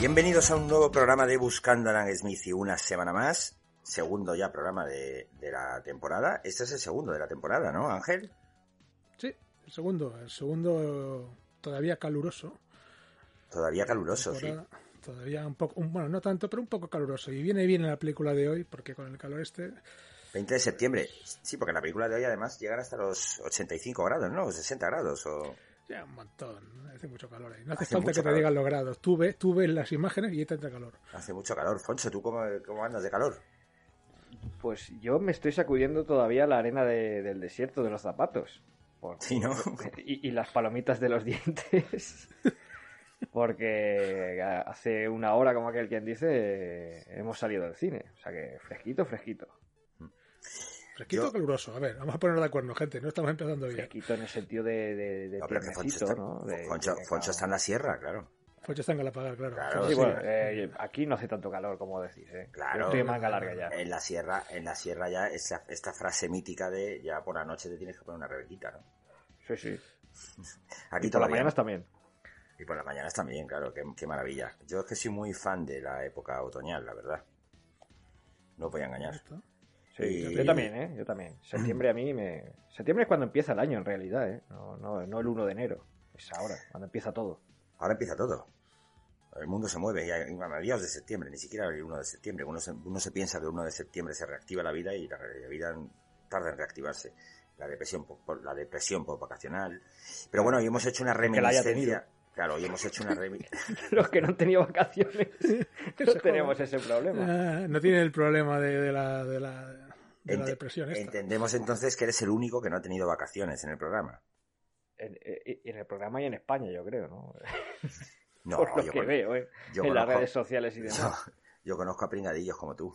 Bienvenidos a un nuevo programa de Buscando a Alan Smith y una semana más. Segundo ya programa de, de la temporada. Este es el segundo de la temporada, ¿no, Ángel? Sí, el segundo. El segundo todavía caluroso. Todavía caluroso, sí. Todavía un poco, un- bueno, no tanto, pero un poco caluroso. Y viene bien en la película de hoy, porque con el calor este... 20 de septiembre. Sí, porque en la película de hoy además llegan hasta los 85 grados, ¿no? O 60 grados. O... Ya, un montón. Hace mucho calor ahí. No hace, Hace falta que te digan los grados. Tú ves, tú ves las imágenes y ahí te entra calor. Hace mucho calor. Foncho, ¿tú cómo, cómo andas de calor? Pues yo me estoy sacudiendo todavía la arena de- del desierto de los zapatos. Por- Sí, ¿no? y, y las palomitas de los dientes. Porque hace una hora, como aquel quien dice, hemos salido del cine. O sea que fresquito, fresquito. Fresquito Yo- o caluroso. A ver, vamos a ponernos de acuerdo, gente. No estamos empezando bien. Fresquito en el sentido de, de, de No, pero que Foncho está, ¿no? De- Foncho, de- Foncho está en la sierra, claro. Ya está en Galapagar, claro. Claro, Sí, sí. bueno, eh, aquí no hace tanto calor como decís, ¿eh? Claro. Yo estoy en manga larga ya. En la sierra, en la sierra ya esta, esta frase mítica de ya por la noche te tienes que poner una rebequita, ¿no? Sí, sí. Aquí Y por las todavía mañanas también. Y por las mañanas también, claro, qué, qué maravilla. Yo es que soy muy fan de la época otoñal, la verdad. No voy a engañar. Esto. Sí, Y- yo también, ¿eh? Yo también. Septiembre a mí me... Septiembre es cuando empieza el año, en realidad, ¿eh? No, no, no el 1 de enero. Es ahora, cuando empieza todo. Ahora empieza todo. El mundo se mueve, ya a mediados de septiembre, ni siquiera el 1 de septiembre. Uno se, uno se piensa que el 1 de septiembre se reactiva la vida y la, la vida tarda en reactivarse. La depresión por, la depresión por vacacional. Pero bueno, hoy hemos hecho una que la haya reminiscencia. Claro, hoy hemos hecho una reminiscencia. Los que no han tenido vacaciones no tenemos ese problema. Ah, no tiene el problema de, de la, de la, de la depresión esta. Entendemos entonces que eres el único que no ha tenido vacaciones en el programa. En, en- en el programa y en España, yo creo, ¿no? No, Por lo yo que con- veo, ¿eh? yo en las conozco- redes sociales y demás. Yo, yo conozco a pringadillos como tú.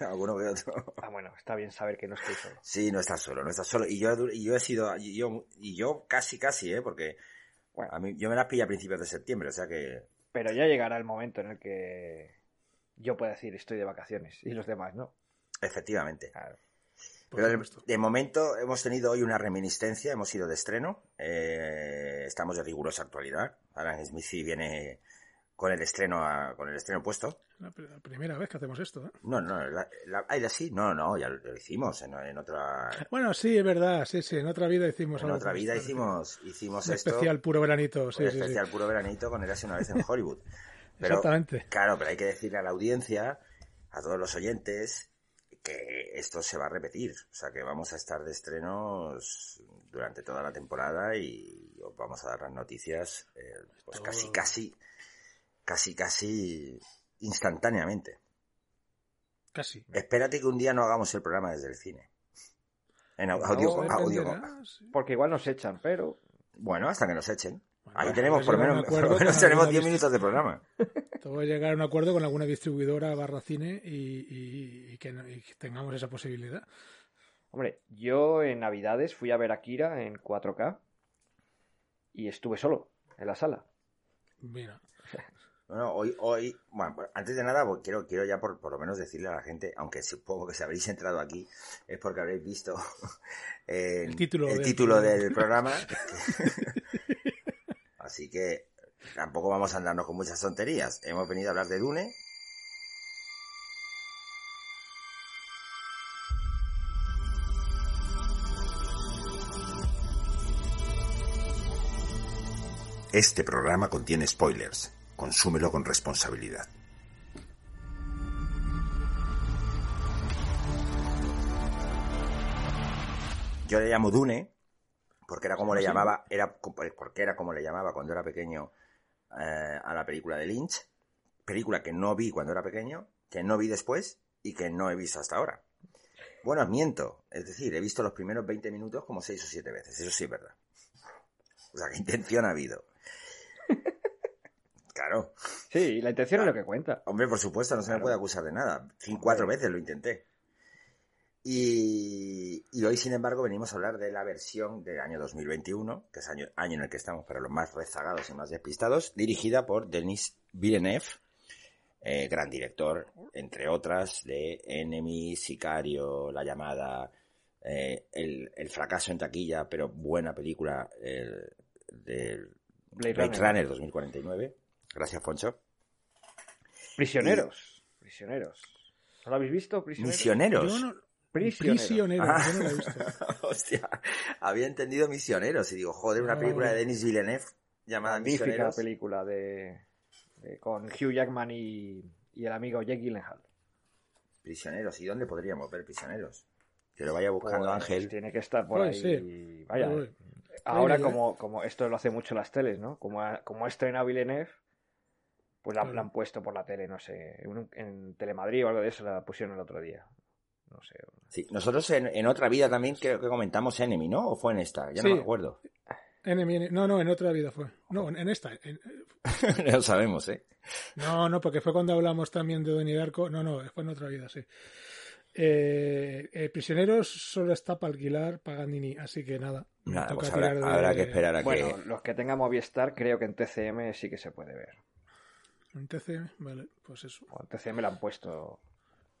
Alguno que otro. Ah, bueno, está bien saber que no estoy solo. Sí, no estás solo, no estás solo. Y yo, y yo he sido, y yo, y yo casi, casi, ¿eh? Porque Bueno. a mí, yo me las pillé a principios de septiembre, o sea que... Pero ya llegará el momento en el que yo pueda decir estoy de vacaciones y los demás, ¿no? Efectivamente. Claro. Pero de, momento hemos tenido hoy una reminiscencia, hemos ido de estreno, eh, estamos de rigurosa actualidad. Alan Smith viene con el estreno a- con el estreno puesto. La, pr- la primera vez que hacemos esto. ¿eh? No, no, la, la, sí, no, no, ya lo, lo hicimos en, en otra Bueno, sí, es verdad. Sí, sí. En otra vida hicimos en otra vida hicimos hicimos Un esto. especial puro veranito. Sí, un sí, sí. especial puro veranito con Érase una vez en Hollywood. Pero, Exactamente. Claro, pero hay que decirle a la audiencia, a todos los oyentes, que esto se va a repetir. O sea, que vamos a estar de estrenos durante toda la temporada y os vamos a dar las noticias, eh, pues Todo. casi, casi, casi, casi instantáneamente. Casi. Espérate que un día no hagamos el programa desde el cine. En au- No, audio, sí. Porque igual nos echan, pero Bueno, hasta que nos echen. Bueno, Ahí tenemos por lo menos, por menos tenemos alguna 10 dist- minutos de programa. Te voy a llegar a un acuerdo con alguna distribuidora barra cine y, y- y que, no- y que tengamos esa posibilidad. Hombre, yo en Navidades fui a ver a Kira en 4K y estuve solo en la sala. Mira, Bueno, hoy, hoy, bueno, pues, antes de nada, pues, quiero, quiero ya por, por lo menos decirle a la gente, aunque supongo que si habréis entrado aquí, es porque habréis visto El título el del título del programa. Así que tampoco vamos a andarnos con muchas tonterías. Hemos venido a hablar de Dune. Este programa contiene spoilers. Consúmelo con responsabilidad. Yo le llamo Dune porque era como le ¿Ah, llamaba, era co- porque era como le llamaba cuando era pequeño eh, a la película de Lynch, película que no vi cuando era pequeño, que no vi después y que no he visto hasta ahora. Bueno, miento, es decir, he visto los primeros 20 minutos como 6 o 7 veces, eso sí es verdad. O sea, ¿qué intención ha habido? Claro. Sí, la intención es lo que cuenta. Hombre, por supuesto, no se me puede acusar de nada. Cin- cuatro veces lo intenté. Y, y hoy, sin embargo, venimos a hablar de la versión del año 2021, que es año, año en el que estamos para los más rezagados y más despistados, dirigida por Denis Villeneuve, eh, gran director, entre otras, de Enemy, Sicario, La Llamada, eh, el, el fracaso en taquilla, pero buena película el, del Blade Blade Runner. Runner 2049. Gracias, Foncho. Prisioneros. Prisioneros. ¿No lo habéis visto? Prisioneros. Misioneros. Yo no, Prisioneros. prisionero, Ah. yo no lo he visto. Hostia, había entendido Misioneros y digo, joder, una No, película no. de Denis Villeneuve llamada Magnífica Misioneros. película de, de- con Hugh Jackman y, y el amigo Jake Gyllenhaal. Prisioneros, ¿y dónde podríamos ver prisioneros? Que lo vaya buscando Pues Ángel. Tiene que estar por ahí. sí. Vaya. Uy, Ahora, como, como esto lo hace mucho las teles, ¿no? Como ha, como ha estrenado Villeneuve, pues la, han puesto por la tele, no sé. En, en Telemadrid o algo de eso la pusieron el otro día. No sé. Sí, nosotros en, en otra vida también creo que comentamos Enemy, ¿no? ¿O fue en esta? Ya Sí. no me acuerdo. Enemy, no, no, en otra vida fue. No, en, en esta. en- no lo sabemos, ¿eh? no, no, porque fue cuando hablamos también de Donnie Darko. No, no, fue en otra vida, sí. Eh, eh, Prisioneros solo está para alquilar Paganini, así que nada. Nada, toca pues habrá, tirar de- habrá que esperar a Bueno, que... los que tengan Movistar, creo que en TCM sí que se puede ver. En TCM, vale, pues eso. O en TCM la han puesto.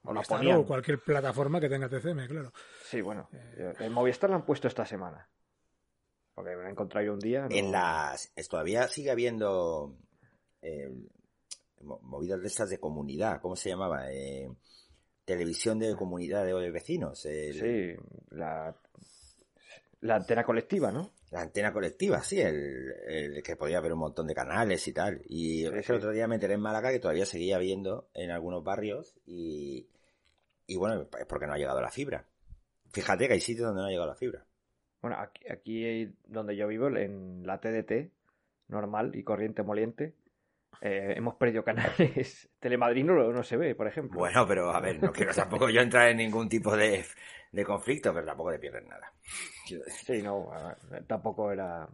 O la Movistar ponían. o cualquier plataforma que tenga TCM, claro. Sí, bueno. Eh. En Movistar la han puesto esta semana. Porque me la he encontrado yo un día. no- En las... Todavía sigue habiendo eh, mo- movidas de estas de comunidad. ¿Cómo se llamaba? Eh, televisión de comunidad de, de vecinos. el- Sí, la, la antena colectiva, ¿no? La antena colectiva, sí, el, el que podía haber un montón de canales y tal. Y Sí, sí. el otro día me enteré en Málaga que todavía seguía habiendo en algunos barrios y, y bueno, es porque no ha llegado la fibra. Fíjate que hay sitios donde no ha llegado la fibra. Bueno, aquí, aquí donde yo vivo, en la TDT, normal y corriente moliente, eh, hemos perdido canales. Telemadrid no, lo- no se ve, por ejemplo. Bueno, pero a ver, no quiero tampoco yo entrar en ningún tipo de, de conflicto, pero tampoco te pierdes nada. Sí, no, tampoco era.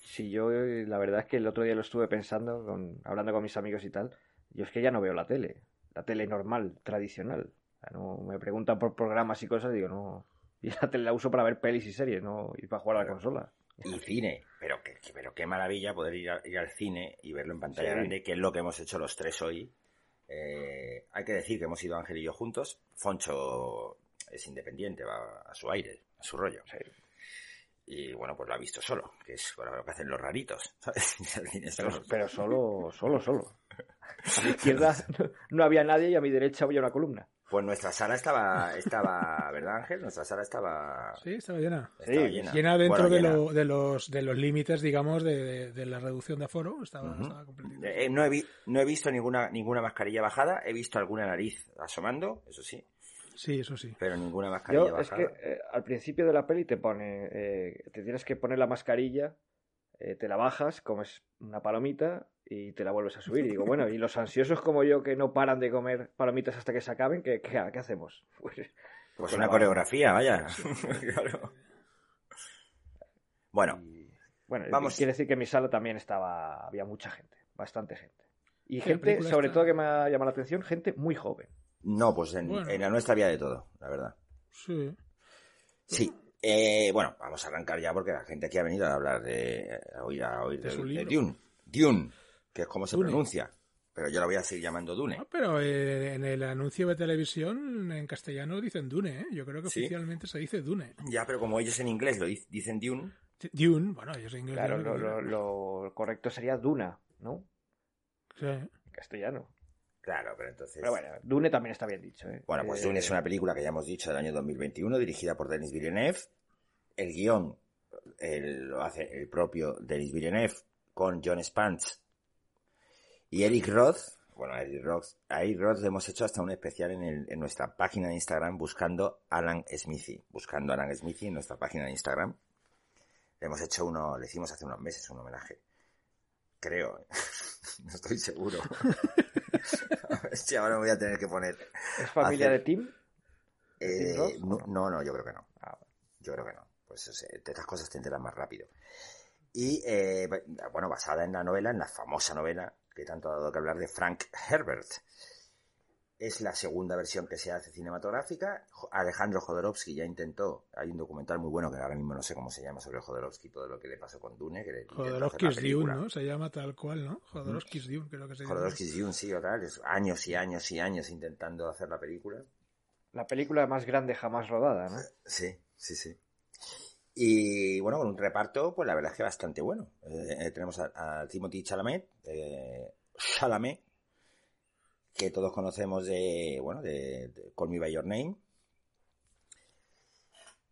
Si yo, la verdad es que el otro día lo estuve pensando, con, hablando con mis amigos y tal, yo es que ya no veo la tele, la tele normal, tradicional. O sea, no, me preguntan por programas y cosas, digo, no. Y la tele la uso para ver pelis y series, no y para jugar a la consola. Y cine, pero, que, pero qué maravilla poder ir, a- ir al cine y verlo en pantalla Sí. grande, que es lo que hemos hecho los tres hoy. Eh, hay que decir que hemos ido Ángel y yo juntos. Foncho es independiente, va a su aire, a su rollo. Sí. Y bueno, pues lo ha visto solo, que es bueno, lo que hacen los raritos, Pero, solo, solo, solo. A mi izquierda no había nadie y a mi derecha había una columna. Pues nuestra sala estaba, estaba, ¿verdad Ángel? Nuestra sala estaba, Sí, estaba llena. estaba Sí, llena. Llena dentro Bueno, de, llena. lo- de los de los límites, digamos, de, de- de la reducción de aforo. Estaba, Ujú. estaba completita. Eh, no, he vi- no he visto ninguna, ninguna mascarilla bajada, he visto alguna nariz asomando, eso sí, Sí, eso sí. pero ninguna mascarilla Yo, es bajada. que eh, al principio de la peli te pone, eh, te tienes que poner la mascarilla, eh, te la bajas, comes una palomita y te la vuelves a subir. Y digo, bueno, y los ansiosos como yo que no paran de comer palomitas hasta que se acaben, ¿qué, qué, qué hacemos? Pues, Pues pues una coreografía, vaya. Claro. Bueno, y- bueno, Vamos. quiere decir que en mi sala también estaba, había mucha gente, bastante gente. Y gente, sobre está- todo que me ha llamado la atención, gente muy joven. no, pues en, Bueno. en la nuestra había de todo, la verdad. Sí. Sí. Eh, bueno, vamos a arrancar ya porque la gente aquí ha venido a hablar de. a oír, a oír De de, de. Dune. Dune, que es como se Dune. pronuncia. Pero yo la voy a seguir llamando Dune. Ah, pero eh, en el anuncio de televisión en castellano dicen Dune, ¿eh? Yo creo que Sí. oficialmente se dice Dune. Ya, pero como ellos en inglés lo dic- dicen Dune, Dune, bueno, ellos en inglés. Claro, lo, lo- correcto sería Duna, ¿no? Sí. En castellano. claro, pero entonces. Pero bueno, Dune también está bien dicho, ¿eh? Bueno, pues Eh, Dune es una película que ya hemos dicho del año 2021, dirigida por Denis Villeneuve. El guion el- lo hace el propio Denis Villeneuve con John Spance y Eric Roth. Bueno, Eric Roth, a Eric Roth le hemos hecho hasta un especial en, el- en nuestra página de Instagram buscando Alan Smithy. Buscando Alan Smithy en nuestra página de Instagram. Le hemos hecho uno, le hicimos hace unos meses un homenaje. Creo, ¿eh? no estoy seguro. a ver si ahora me voy a tener que poner ¿Es familia hacer- de Tim? eh, no, no, yo creo que no. Ah, Yo creo que no. Pues o sea, de estas cosas te enteras más rápido. Y, eh, bueno, basada en la novela, en la famosa novela que tanto ha dado que hablar de Frank Herbert. es la segunda versión que se hace cinematográfica. Alejandro Jodorowsky ya intentó, hay un documental muy bueno que ahora mismo no sé cómo se llama sobre Jodorowsky, todo lo que le pasó con Dune. Que Jodorowsky's Dune, ¿no? Se llama tal cual, ¿no? Jodorowsky's Dune, creo que se llama. Jodorowsky's Dune, sí, o tal. Es años y años y años intentando hacer la película. La película más grande jamás rodada, ¿no? Sí, sí, sí. Y bueno, con un reparto, pues la verdad es que bastante bueno. Eh, tenemos a, Timothy Chalamet, eh, Chalamet, que todos conocemos de, bueno, de, Call Me By Your Name.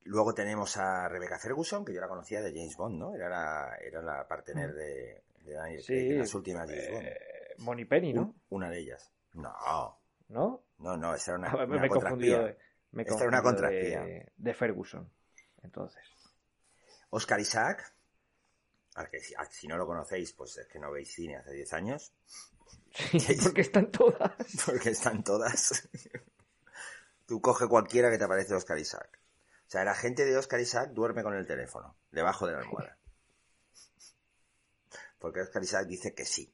Luego tenemos a Rebecca Ferguson, que yo la conocía de James Bond, ¿no? Era la, era la partner mm. de, de Daniel en las últimas James Bond. Eh, Moni Penny, ¿no? una de ellas. No. ¿No? No, no, esa era una, ah, me, me he confundido, me Esta era una contraespía. De, de Ferguson, entonces. Oscar Isaac, al que si, no lo conocéis, pues es que no veis cine hace 10 años. Sí, porque están todas. Porque están todas. Tú coge cualquiera que te aparece Oscar Isaac. O sea, la gente de Oscar Isaac duerme con el teléfono, debajo de la almohada. Porque Oscar Isaac dice que sí.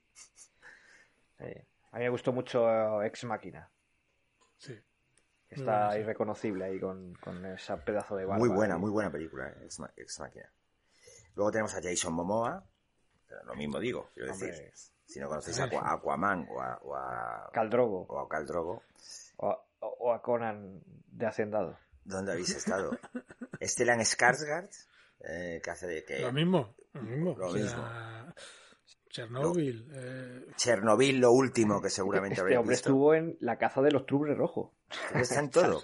A mí me gustó mucho Ex Máquina. Sí. Está irreconocible ahí con, con ese pedazo de barba. Muy buena, muy buena película, eh, Ex, Máquina. Luego tenemos a Jason Momoa, lo mismo digo, quiero decir. Si no conocéis a Aquaman o a, o a Caldrogo. O a Caldrogo. O, a Conan de Hacendado. ¿Dónde habéis estado? Stellan Skarsgård, eh, que hace de que... Lo mismo, lo mismo. Lo mismo. Chernobyl. Eh... Chernobyl, lo último que seguramente este habréis hombre estuvo en la caza de los trubres rojos. Está en todo.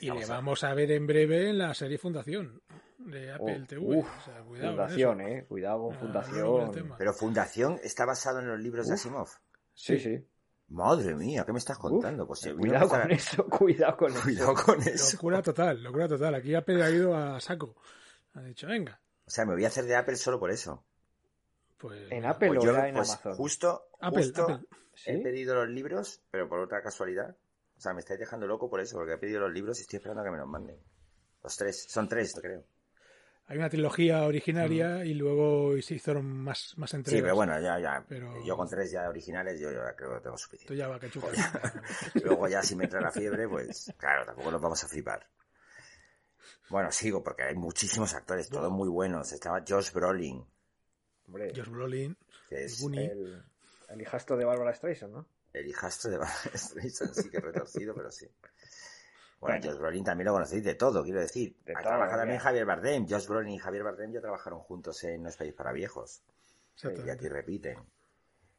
y le vamos a ver en breve en la serie Fundación de Apple TV. Uf, cuidado fundación, eh. Cuidado con ah, Fundación. Pero Fundación está basado en los libros de Asimov. Sí, sí. Madre mía, ¿qué me estás contando? pues, cuidado con eso, cuidado con cuidado eso. con eso. Locura total, locura total. Aquí Apple ha ido a saco. Ha dicho, venga. O sea, me voy a hacer de Apple solo por eso. Pues, en Apple pues o en pues Amazon. Justo, justo he pedido los libros, pero por otra casualidad. O sea, me estáis dejando loco por eso, porque he pedido los libros y estoy esperando a que me los manden. Los tres, son tres, creo. Hay una trilogía originaria y luego se hicieron más, más entregas. Sí, pero bueno, ya, ya. Yo con tres ya originales, yo, creo que tengo suficiente. Tú ya va que luego ya si me entra la fiebre, pues claro, tampoco nos vamos a flipar. Bueno, sigo porque hay muchísimos actores, todos muy buenos. Estaba Josh Brolin, Hombre, Josh Brolin, que es el, el, hijastro de Barbara Streisand, ¿no? El hijastro de Barbara Streisand, sí que retorcido, pero sí. Bueno, Josh Brolin también lo conocéis de todo, quiero decir. ha trabajado también Javier Bardem. Josh Brolin y Javier Bardem ya trabajaron juntos en No es país para viejos. y aquí repiten.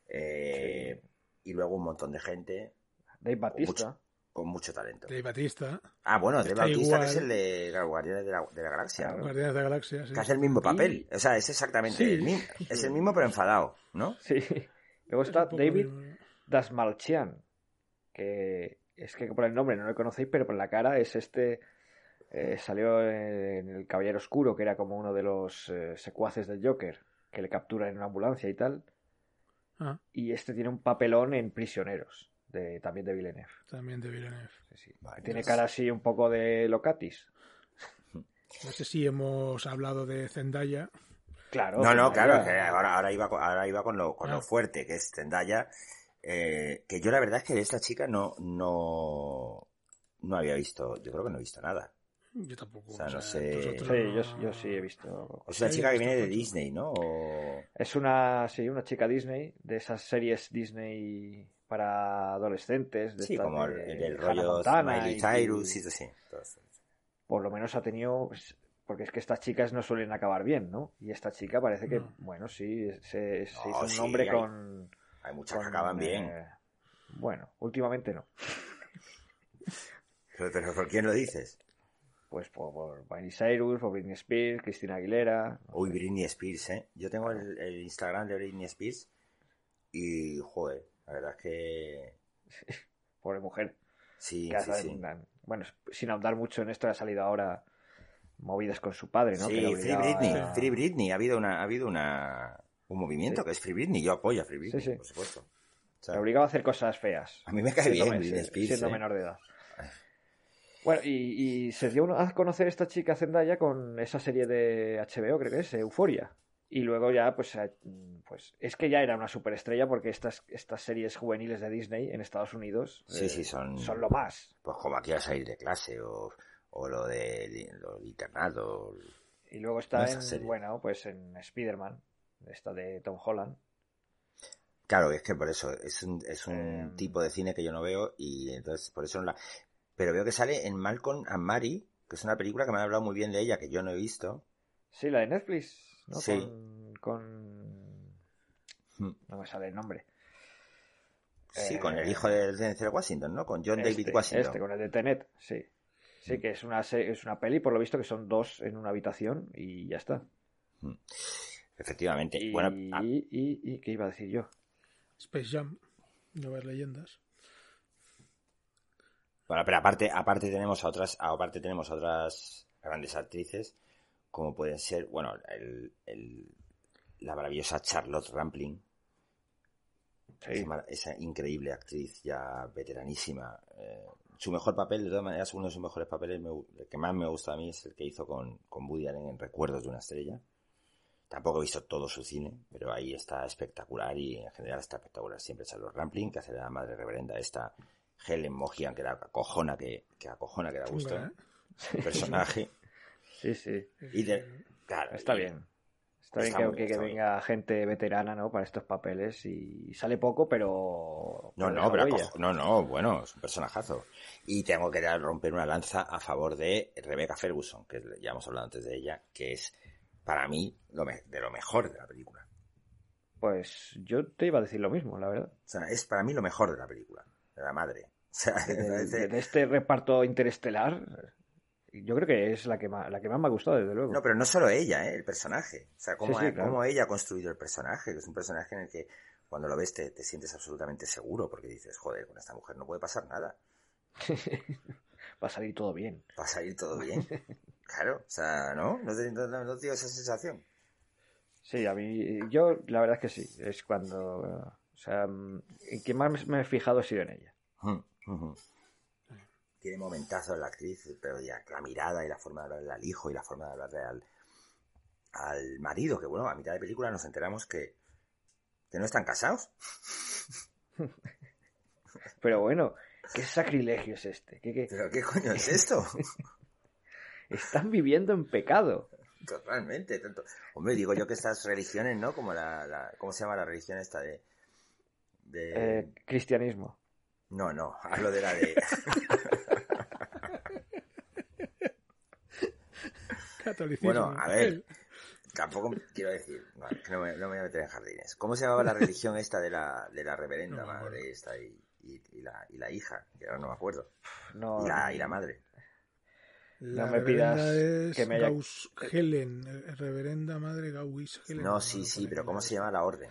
Eh, y luego un montón de gente. Dave Batista con mucho talento. De Batista. Ah, bueno, de Batista que es el de Guardianes de la, de la Galaxia. Guardianes de la Galaxia, sí. Que hace el mismo papel. O sea, es exactamente el mismo. Es el mismo pero enfadado, ¿no? Sí. Luego está David Dasmalchian, que es que por el nombre no lo conocéis, pero por la cara es este... Eh, salió en El Caballero Oscuro, que era como uno de los eh, secuaces del Joker, que le captura en una ambulancia y tal. Ah. Y este tiene un papelón en Prisioneros también de Villeneuve. También de Villeneuve. Tiene cara así un poco de Locatis. No sé si hemos hablado de Zendaya. Claro. No, no, claro, ahora, ahora, iba, ahora iba con lo, con lo ah. fuerte, que es Zendaya. Eh, que yo la verdad es que de esta chica no, no, no había visto, yo creo que no he visto nada. Yo tampoco. O sea, no sé. Sí, yo, sí he visto. Es una chica que viene de Disney, ¿no? Es una, sí, una chica Disney, de esas series Disney para adolescentes. De sí, como el, rollo Miley Cyrus y, así. Por lo menos ha tenido, pues, porque es que estas chicas no suelen acabar bien, ¿no? Y esta chica parece que, bueno, sí, se, hizo un nombre con... Hay muchas que acaban bien. Bueno, últimamente no. pero, ¿por quién lo dices? Pues por, Miley Cyrus, por Britney Spears, Cristina Aguilera. Uy, Britney Spears, ¿eh? Yo tengo el, el Instagram de Britney Spears y, joder, la verdad es que. Pobre mujer. Sí, sí, sí. Bueno, sin ahondar mucho en esto, ha salido ahora movidas con su padre, ¿no? Sí, Free Britney. Free Britney. Ha habido, una, ha habido una, un movimiento que es Free Britney. Yo apoyo a Free Britney, por supuesto. O obligado a hacer cosas feas. A mí me cae bien Britney Spears. Siendo ¿eh? menor de edad. Bueno, y, se dio a conocer esta chica Zendaya con esa serie de HBO, creo que es, Euforia. Y luego ya, pues, eh, pues es que ya era una superestrella porque estas, estas series juveniles de Disney en Estados Unidos Sí, eh, sí, son- son lo más. Pues como aquí a salir de clase o, o lo de lo internado. Y luego está No, en, bueno, pues en Spider-Man, esta de Tom Holland. Claro, es que por eso es un, es un Eh, tipo de cine que yo no veo y entonces por eso no la... Pero veo que sale en Malcolm and Mary, que es una película que me han hablado muy bien de ella, que yo no he visto. Sí, la de Netflix, ¿no? Sí. Con, con- Hmm. No me sale el nombre. Sí, Eh, con el hijo de Denzel Washington, ¿no? Con John David Este, Washington. Este, con el de Tenet, sí. Sí, que es una, es una peli, por lo visto, que son dos en una habitación y ya está. Efectivamente. Y, Bueno, ah, y, y- y- ¿qué iba a decir yo? Space Jam, Nuevas Leyendas. Bueno, pero aparte, aparte tenemos a otras, aparte tenemos a otras grandes actrices, como pueden ser, bueno, el, el- la maravillosa Charlotte Rampling, Sí. esa, increíble actriz ya veteranísima. eh, su mejor papel, de todas maneras, uno de sus mejores papeles, me el que más me gusta a mí es el que hizo con, con Woody Allen en Recuerdos de una estrella. Tampoco he visto todo su cine, pero ahí está espectacular y en general está espectacular siempre Charlotte Rampling, que hace de la madre reverenda esta Helen Mohian, que da acojona que, que acojona que da gusto. ¿eh? El personaje. Sí, sí. Y de- claro, Está y- bien. Está, Está bien que, bien, que venga gente veterana, ¿no? Para estos papeles y sale poco, pero... No, no, pero no, no, bueno, es un personajazo. Y tengo que dar- romper una lanza a favor de Rebecca Ferguson, que ya hemos hablado antes de ella, que es para mí lo de lo mejor de la película. Pues yo te iba a decir lo mismo, la verdad. O sea, es para mí lo mejor de la película, de la madre. O sea, me De, este reparto interestelar, yo creo que es la que más, la que más me ha gustado, desde luego. No, pero no solo ella, ¿eh? el personaje. O sea, cómo, Sí, sí, claro. cómo ella ha construido el personaje, que es un personaje en el que cuando lo ves te, te sientes absolutamente seguro, porque dices, joder, con esta mujer no puede pasar nada. Va a salir todo bien. Va a salir todo bien. Claro, o sea, ¿no? ¿No te, no, no te dio esa sensación? Sí, a mí, yo la verdad es que sí, es cuando, o sea, mm, en quien más me he fijado ha sido en ella. Mm, ujú. Tiene momentazos la actriz, pero ya la mirada y la forma de hablarle al hijo y la forma de hablarle al, al marido, que bueno, a mitad de película nos enteramos que, que no están casados. Pero bueno, ¿qué sacrilegio es este? ¿Qué, qué- ¿Pero qué coño es esto? Están viviendo en pecado. Totalmente. Tanto... Hombre, digo yo que estas religiones, ¿no? Como la, la- ¿Cómo se llama la religión esta de... de... Eh, cristianismo. No, no, hablo de la de... Catolicismo. Bueno, a ver, tampoco quiero decir, no, que no, me, no me voy a meter en jardines. ¿Cómo se llamaba la religión esta de la, de la reverenda No madre esta y, y- y la, y la hija? Que ahora no me acuerdo. No, Y la, y la madre. La No me pidas reverenda es que me haya- Gauss Helen, reverenda madre Gauss Helen. No, sí, sí, pero ¿cómo se llama la orden?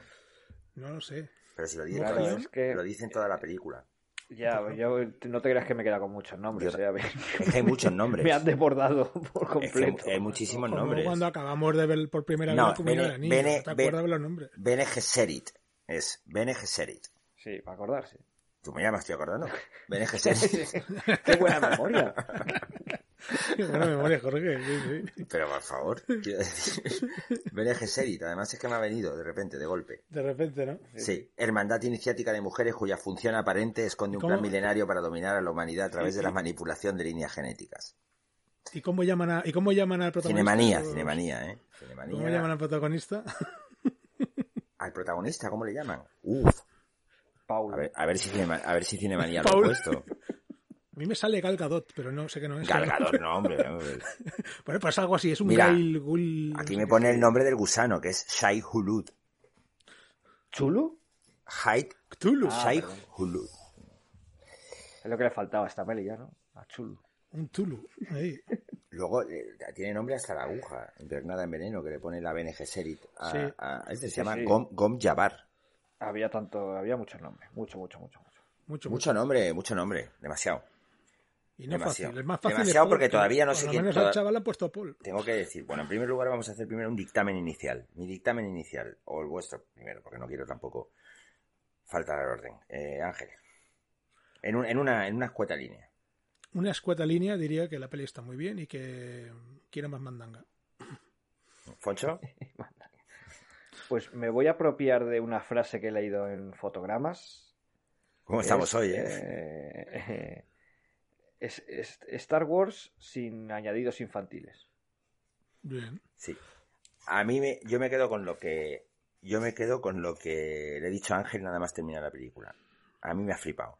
No lo sé. Pero si lo dicen, Claro, Claro, es que lo dicen toda la película. ya, yo no te creas que me queda con muchos nombres. Yo- eh, Es que hay muchos nombres. me han desbordado por Es que completo. hay muchísimos Como nombres. cuando acabamos de ver por primera No, vez la Bene- de niños. Bene- ¿Te acuerdas de los nombres? Bene Gesserit. Es Bene Gesserit. Sí, para acordarse. Tú me llamas, estoy acordando. Bene Gesserit. Qué buena memoria. Buena memoria, Jorge. Sí, sí. Pero por favor, quiero decir. Bene Gesserit. Además es que me ha venido de repente, de golpe. De repente, ¿no? Sí, Hermandad Iniciática de Mujeres cuya función aparente esconde un ¿Cómo? plan milenario para dominar a la humanidad a través de la manipulación de líneas genéticas. ¿Y cómo llaman, a, ¿y cómo llaman al protagonista? Cinemanía, Los- cinemanía, ¿eh? ¿Cómo Cinemanía. llaman al protagonista? Al protagonista, ¿cómo le llaman? Uf, Paul. a ver, a ver si, a ver si Cinemanía lo ha puesto. A mí me sale Gal Gadot, pero no sé qué no es. Galgador, no, hombre. Bueno, pues algo así, es un Mira, Gail Gul... Aquí me pone el nombre del gusano, que es Shai Hulud. ¿Chulo? Haid Cthulhu. Ah, Shai perdón. Hulud. Es lo que le faltaba a esta peli ya, ¿no? A Chulo. Un Tulu. Ahí. Luego eh, tiene nombre hasta la aguja, impregnada en veneno, que le pone la Bene Gesserit. A, Sí. a- a este se llama sí. Gom, Gom Jabbar. Había tanto, había muchos nombres. Mucho, mucho, mucho, mucho. Mucho, mucho. Mucho nombre, mucho nombre, demasiado. Y no demasiado. fácil. Es más fácil. Demasiado porque que todavía no sé menos toda- al chaval han puesto Paul. Tengo que decir, bueno, en primer lugar vamos a hacer primero un dictamen inicial. Mi dictamen inicial, o el vuestro primero, porque no quiero tampoco faltar al orden. Eh, Ángel, en, un- en, una, en una escueta línea. Una escueta línea diría que la peli está muy bien y que quiere más mandanga. Foncho, Pues me voy a apropiar de una frase que he leído en fotogramas. ¿Cómo estamos Es, hoy, eh? eh, es- es Star Wars sin añadidos infantiles. Bien. Sí. A mí me, yo me quedo con lo que yo me quedo con lo que le he dicho a Ángel nada más terminar la película. A mí me ha flipado.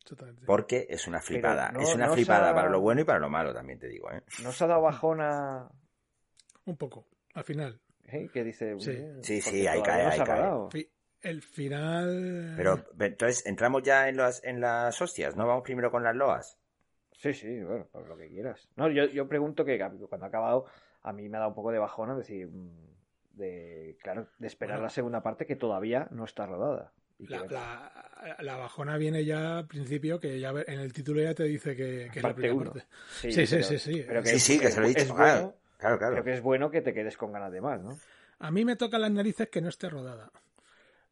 Exactamente. Porque es una flipada. no- es una no flipada ha- para lo bueno y para lo malo, también te digo, ¿eh? ¿No se ha dado bajona Un poco. Al final. ¿eh? que dice... Sí. "Eh, Sí, sí, ahí cae, ahí El final. Pero entonces entramos ya en las en las hostias, ¿no? Vamos primero con las loas. Sí, sí, bueno, pues lo que quieras. No, yo, yo pregunto que cuando ha acabado, a mí me ha dado un poco de bajona, decir, mm, de, claro, de esperar Bueno. la segunda parte que todavía no está rodada. Y que, La, bueno, la- la bajona viene ya al principio, que ya en el título ya te dice que, que es la primera uno. parte. sí, sí, sí, pero- sí, sí. pero Sí, sí, que se lo he es dicho. bueno, Claro, claro, claro. pero que es bueno que te quedes con ganas de más, ¿no? A mí me toca las narices que no esté rodada.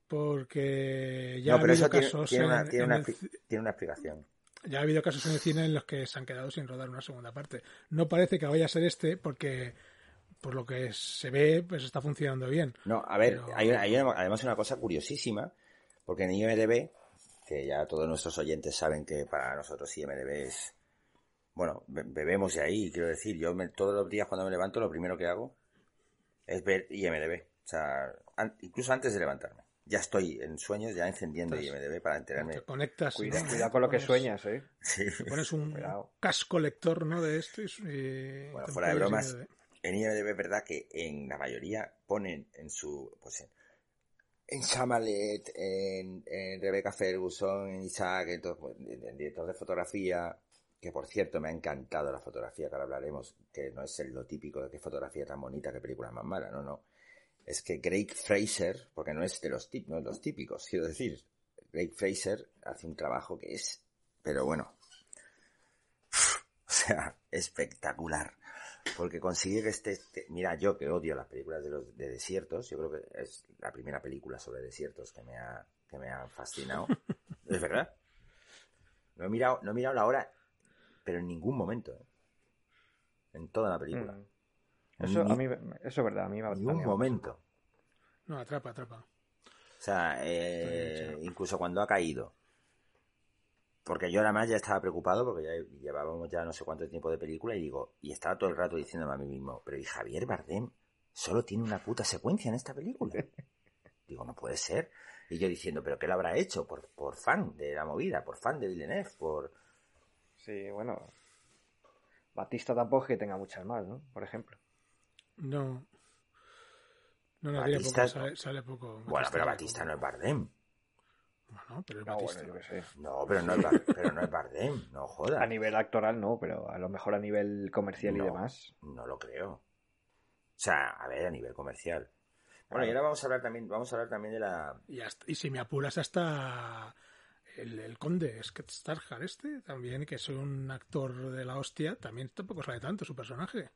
Porque ya no, ha pero habido eso tiene, casos tiene una, en- tiene, en una, el expli- tiene una explicación. Ya ha habido casos en el cine en los que se han quedado sin rodar una segunda parte. No parece que vaya a ser este porque, por lo que se ve, pues está funcionando bien. No, a ver, Pero- hay, hay una- además una cosa curiosísima, porque en IMDB, que ya todos nuestros oyentes saben que para nosotros IMDB es, bueno, be- bebemos de ahí, quiero decir, yo me- todos los días cuando me levanto lo primero que hago es ver IMDB, o sea, an- incluso antes de levantarme. Ya estoy en sueños, ya encendiendo Estás- IMDB para enterarme. Te conectas. Cuida, ¿no? cuidado con lo que sueñas, ¿eh? Sí. Pones un Cuidado. casco lector ¿no? de esto y, Bueno, te fuera de bromas, IMDb. en IMDb es verdad que en la mayoría ponen en su pues en, en Shamalet, en, en Rebecca Ferguson, en Isaac, en, todo- pues, en- director de fotografía, que por cierto me ha encantado la fotografía, que ahora hablaremos, que no es lo típico de qué fotografía tan bonita, qué película más mala, no, no. Es que Greg Fraser, porque no es de los, no es los típicos, quiero decir, Greg Fraser hace un trabajo que es, pero bueno, o sea, espectacular. Porque consigue que este, este- Mira, yo que odio las películas de, los, de desiertos, yo creo que es la primera película sobre desiertos que me ha, que me ha fascinado. es verdad. No he, mirado, no he mirado la hora, pero en ningún momento. ¿eh? En toda la película. Mm. Eso, Ni- a mí, eso es verdad, a mí me ha Ni un momento. No, atrapa, atrapa. O sea, eh, incluso cuando ha caído. Porque yo además ya estaba preocupado porque ya llevábamos ya no sé cuánto tiempo de película y digo, y estaba todo el rato diciéndome a mí mismo, pero y Javier Bardem solo tiene una puta secuencia en esta película. digo, no puede ser. Y yo diciendo, pero ¿qué lo habrá hecho? Por, por fan de la movida, por fan de Villeneuve, por... Sí, bueno. Batista tampoco es que tenga muchas más, ¿no? Por ejemplo. No. No, no, tiene Batista- poco, sale, sale poco. Bueno, pero Batista poco. no es Bardem. Bueno, pero es No, Batista. bueno, yo qué sé. No, pero no es, pero no es Bardem, no jodas. A nivel actoral no, pero a lo mejor a nivel comercial No. y demás. No lo creo. O sea, a ver, a nivel comercial. Bueno, y ahora vamos a hablar también, vamos a hablar también de la, Y, hasta- y si me apuras hasta el, el conde Sketch Starhard este, también, que es un actor de la hostia, también tampoco sale tanto su personaje.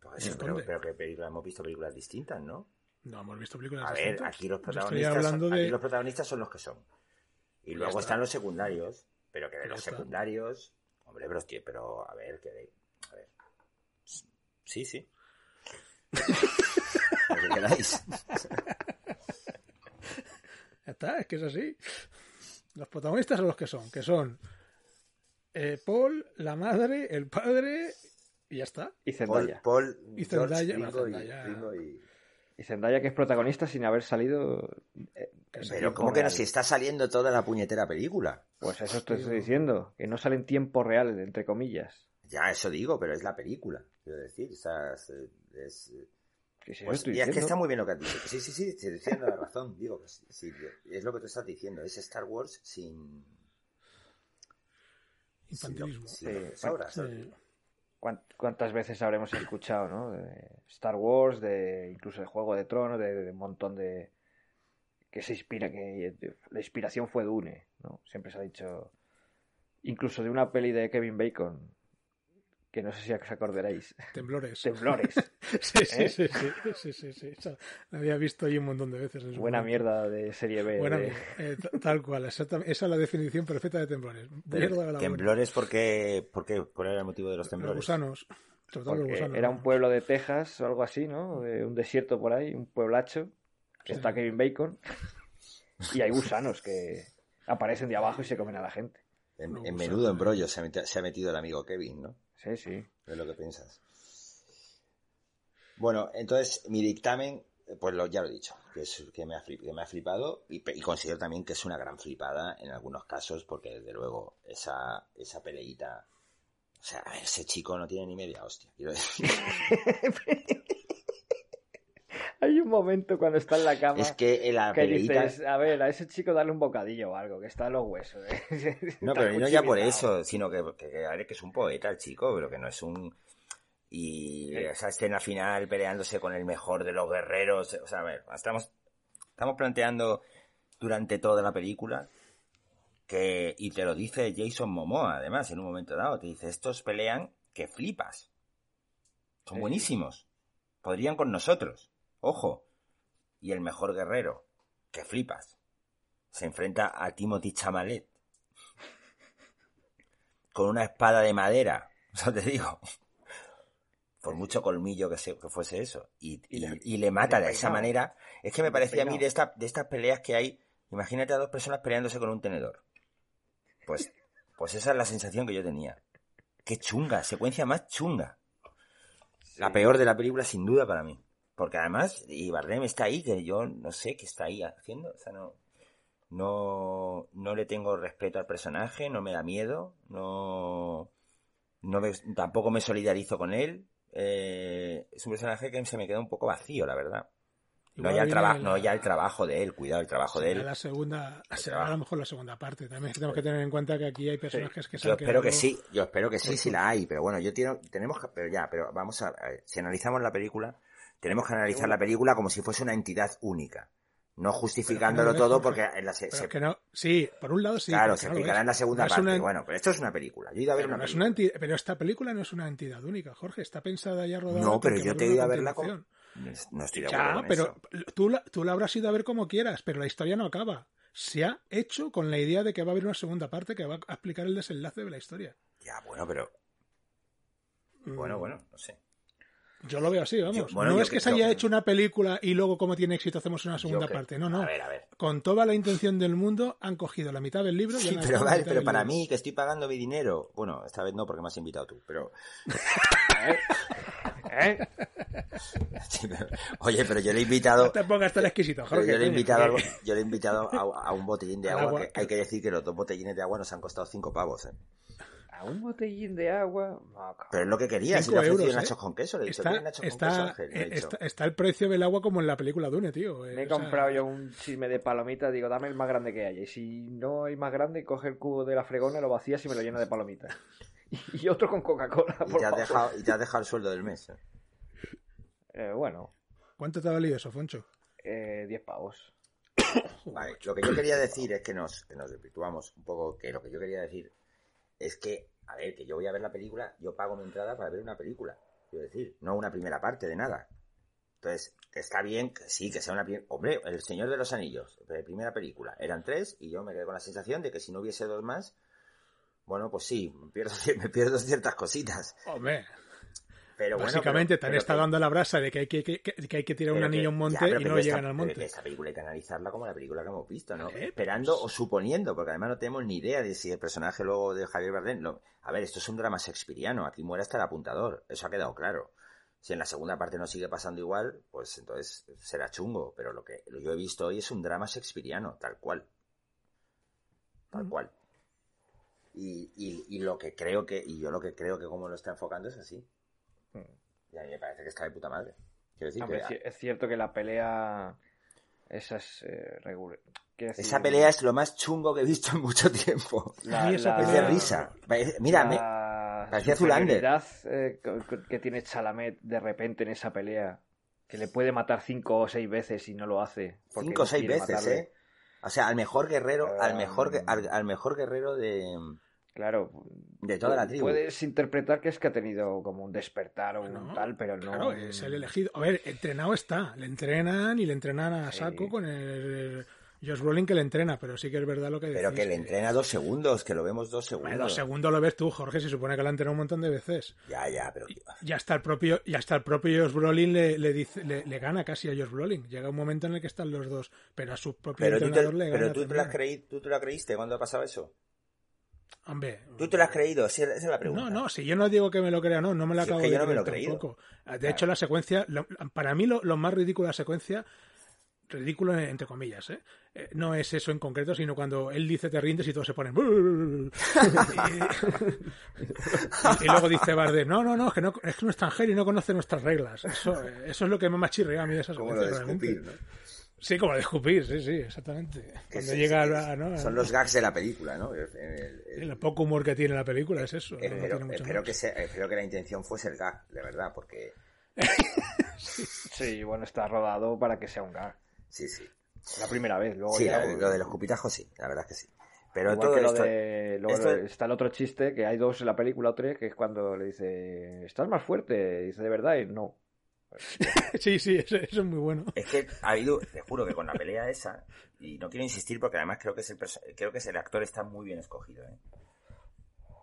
Pues sí, pero, que película, hemos visto películas distintas, ¿no? No hemos visto películas A ver, distintas. aquí los protagonistas, hablando aquí de... los protagonistas son los que son. Y Ya luego está. están los secundarios, pero que de Ya los está. secundarios, hombre, pero, hostia, pero a ver, que de- a ver. Sí, sí. Lo que queráis. Ya está, es que es así. Los protagonistas son los que son, que son eh, Paul, la madre, el padre y ya está. Y Paul, Zendaya. Paul Y George, Zendaya, Ringo bueno, y- Zendaya. Y- Y Zendaya que es protagonista sin haber salido. eh, Pero ¿cómo que no? Si está saliendo toda la puñetera película. Pues eso te estoy diciendo, que no sale en tiempo real, entre comillas. Ya, eso digo, pero es la película. Quiero decir, o sea, es, es- si pues, y es que diciendo. está muy bien lo que has dicho. Sí, sí, sí, te estoy diciendo la razón. Digo, que sí, es lo que tú estás diciendo. Es Star Wars sin... Infantilismo. Sin, lo- sin lo que Sí, sobra, Sí. ¿Sabes? ¿Cuán- ¿Cuántas veces habremos escuchado, no? De Star Wars, de incluso de Juego de Tronos, de, de un montón de que se inspira, que la inspiración fue Dune, ¿no? Siempre se ha dicho, incluso de una peli de Kevin Bacon, que no sé si os acordaréis, Temblores. Temblores, Sí, sí, ¿Eh? sí, sí, sí, sí, sí. Esa la había visto ahí un montón de veces. en su buena momento. mierda de serie B. Buena de- mierda. Eh, tal cual, exactamente. Esa es la definición perfecta de temblores. Mierda de la. Temblores, ¿por qué, por qué? ¿Cuál era el motivo de los Los temblores? gusanos. era un pueblo de Texas o algo así, ¿no? un desierto por ahí, un pueblacho, que está Kevin Bacon. Y hay gusanos que aparecen de abajo y se comen a la gente. En, menudo embrollo se ha, metido, el amigo Kevin, ¿no? Sí, sí. Es lo que piensas. Bueno, entonces mi dictamen, pues lo, ya lo he dicho, que, es, que, me, ha, me ha flipado y, considero también que es una gran flipada en algunos casos, porque desde luego esa, esa peleita. O sea, ese chico no tiene ni media hostia, quiero decir. Hay un momento cuando está en la cama. Es que la que dices, a ver, a ese chico darle un bocadillo o algo, que está en los huesos. ¿eh? no, pero no ya por eso, sino que, que, que, es un poeta el chico, pero que no es un. Y esa escena final peleándose con el mejor de los guerreros. O sea, a ver, estamos, estamos planteando durante toda la película que, y te lo dice Jason Momoa, además, en un momento dado, te dice, estos pelean que flipas. Son buenísimos. Podrían con nosotros. Ojo. Y el mejor guerrero, que flipas, se enfrenta a Timothy Chamalet con una espada de madera. O sea, te digo, por mucho colmillo que, fuese eso, y, le mata de esa manera. Es que me parecía a mí de, esta, de estas peleas que hay, imagínate a dos personas peleándose con un tenedor. Pues, pues esa es la sensación que yo tenía. Qué chunga, secuencia más chunga. La peor de la película, sin duda, para mí. Porque además, y Bardem está ahí, que yo no sé qué está ahí haciendo. O sea, no, no, no le tengo respeto al personaje, no me da miedo, no, no tampoco me solidarizo con él. Eh, es un personaje que se me queda un poco vacío, la verdad. no ya, el trabajo, no ya el trabajo de él, cuidado, el trabajo de él. La segunda, será a lo mejor la segunda parte. También tenemos que tener en cuenta que aquí hay personajes que se Yo espero que sí, yo espero que sí, sí la hay, pero bueno, yo tenemos que, pero ya, pero vamos a, a ver, si analizamos la película, tenemos que analizar la película como si fuese una entidad única. No justificándolo todo porque en la que no, sí, por un lado sí. Claro, se explicará en la segunda parte. Bueno, pero esto es una película. Yo he ido a ver pero una película. pero esta película no es una entidad única, Jorge. Está pensada ya rodada. No, pero yo te he ido a verla con... No estoy de acuerdo ya, pero Tú, la, tú la habrás ido a ver como quieras, pero la historia no acaba. Se ha hecho con la idea de que va a haber una segunda parte que va a explicar el desenlace de la historia. Ya, bueno, pero... Bueno, mm. bueno, no sé. Yo lo veo así, vamos. no es que se haya hecho una película y luego, como tiene éxito, hacemos una segunda parte. No, no. A ver, a ver. Con toda la intención del mundo, han cogido la mitad del libro. Y sí, pero, vale, pero para mí, que estoy pagando mi dinero. Bueno, esta vez no, porque me has invitado tú, pero. ¿Eh? Oye, pero yo le he invitado. No te pongas tan exquisito, Jorge. Yo le he invitado, yo le he invitado a, un botellín de agua. Que hay que decir que los dos botellines de agua nos han costado cinco pavos. ¿eh? A un botellín de agua. Pero es lo que quería, si le euros, nachos ¿eh? con queso, le está, está, está, el precio del agua como en la película Dune, tío. Me he comprado yo un chisme de palomitas, digo, dame el más grande que haya. Y si no hay más grande, coge el cubo de la fregona, lo vacías y me lo llena de palomitas. y otro con Coca-Cola. Y, te has dejado, y te has dejado el sueldo del mes. ¿eh? Eh, bueno. ¿Cuánto te ha valido eso, Foncho? Eh, 10 pavos. Vale, lo que yo quería decir es que nos, que nos desvirtuamos un poco, que lo que yo quería decir es que a ver, que yo voy a ver la película, yo pago mi entrada para ver una película. Quiero decir, no una primera parte de nada. Entonces, está bien que sí, que sea una Hombre, El Señor de los Anillos, primera película, eran tres y yo me quedé con la sensación de que si no hubiese dos más, bueno, pues sí, me pierdo, me pierdo ciertas cositas. Hombre. Pero Básicamente te han estado dando la brasa de que hay que, que, hay que tirar un anillo a un monte y no llegan al monte. Esta película hay que analizarla como la película que hemos visto, ¿no? Esperando o suponiendo, porque además no tenemos ni idea de si el personaje luego de Javier Bardem... A ver, esto es un drama shakespeariano, aquí muere hasta el apuntador, eso ha quedado claro. Si en la segunda parte no sigue pasando igual, pues entonces será chungo, pero lo que yo he visto hoy es un drama shakespeariano, tal cual. Tal mm. cual. Y, y, y lo que creo que, y yo lo que creo que como lo está enfocando es así. Y a mí me parece que está de puta madre. Es cierto que la pelea. Esa es. Eh, esa pelea es lo más chungo que he visto en mucho tiempo. La, es de risa. Mira, me, parecía Zulander. La eh, que tiene Chalamet de repente en esa pelea. Que le puede matar cinco o seis veces y no lo hace. Cinco o seis veces, ¿eh? O sea, al mejor guerrero, al mejor, al mejor guerrero de, Claro, de toda la tribu. Puedes interpretar que es que ha tenido como un despertar o un tal, pero no. Claro, es el elegido. A ver, entrenado está. Le entrenan y le entrenan a saco con el, Josh Brolin que le entrena, pero sí que es verdad lo que Pero decís, que le entrena dos segundos, que lo vemos dos segundos. dos segundos lo ves tú, Jorge, se supone que lo ha entrenado un montón de veces. Ya, ya, pero... Y hasta el propio, y hasta el propio Josh Brolin le, le dice, le, le gana casi a Josh Brolin. Llega un momento en el que están los dos, pero a su propio Pero tú te, entrenador le gana. pero tú te, creí- tú lo creíste cuando ha pasado eso. Hombre, ¿Tú te lo has creído? Esa es la pregunta. No, no, si yo no digo que me lo crea, no, no me lo Si es acabo que de yo no me lo creído. tampoco. De Claro. hecho, la secuencia, lo- para mí lo, lo más ridículo de la secuencia, ridículo entre comillas, ¿eh? Eh, no es eso en concreto, sino cuando él dice te rindes y todos se ponen... y, y luego dice Bardem, no, no, no, que no, es que un extranjero y no conoce nuestras reglas. Eso, eso es lo que más chirrea a mí de esa Como secuencia. lo de escupir, ¿no? Sí, como lo de escupir, sí, sí, exactamente. Que Cuando sí, llega sí, a, ¿no? Son los gags de la película, ¿no? El- el- el- el poco humor que tiene la película es eso. no- no espero, tiene mucho espero más. que sea- espero que la intención fuese el gag, de verdad, porque... Sí, bueno, está rodado para que sea un gag. Sí, sí. La primera vez, luego Sí, ya, lo de los cupitajos sí, la verdad es que sí. Pero Igual todo que lo esto... de, esto- está el otro chiste, que hay dos en la película o tres, que es cuando le dice, ¿estás más fuerte? Y dice, ¿de verdad? Y no. Sí, sí, eso, eso es muy bueno. Es que ha habido, te juro que con la pelea esa, y no quiero insistir porque además creo que es el creo que es el actor está muy bien escogido, ¿eh?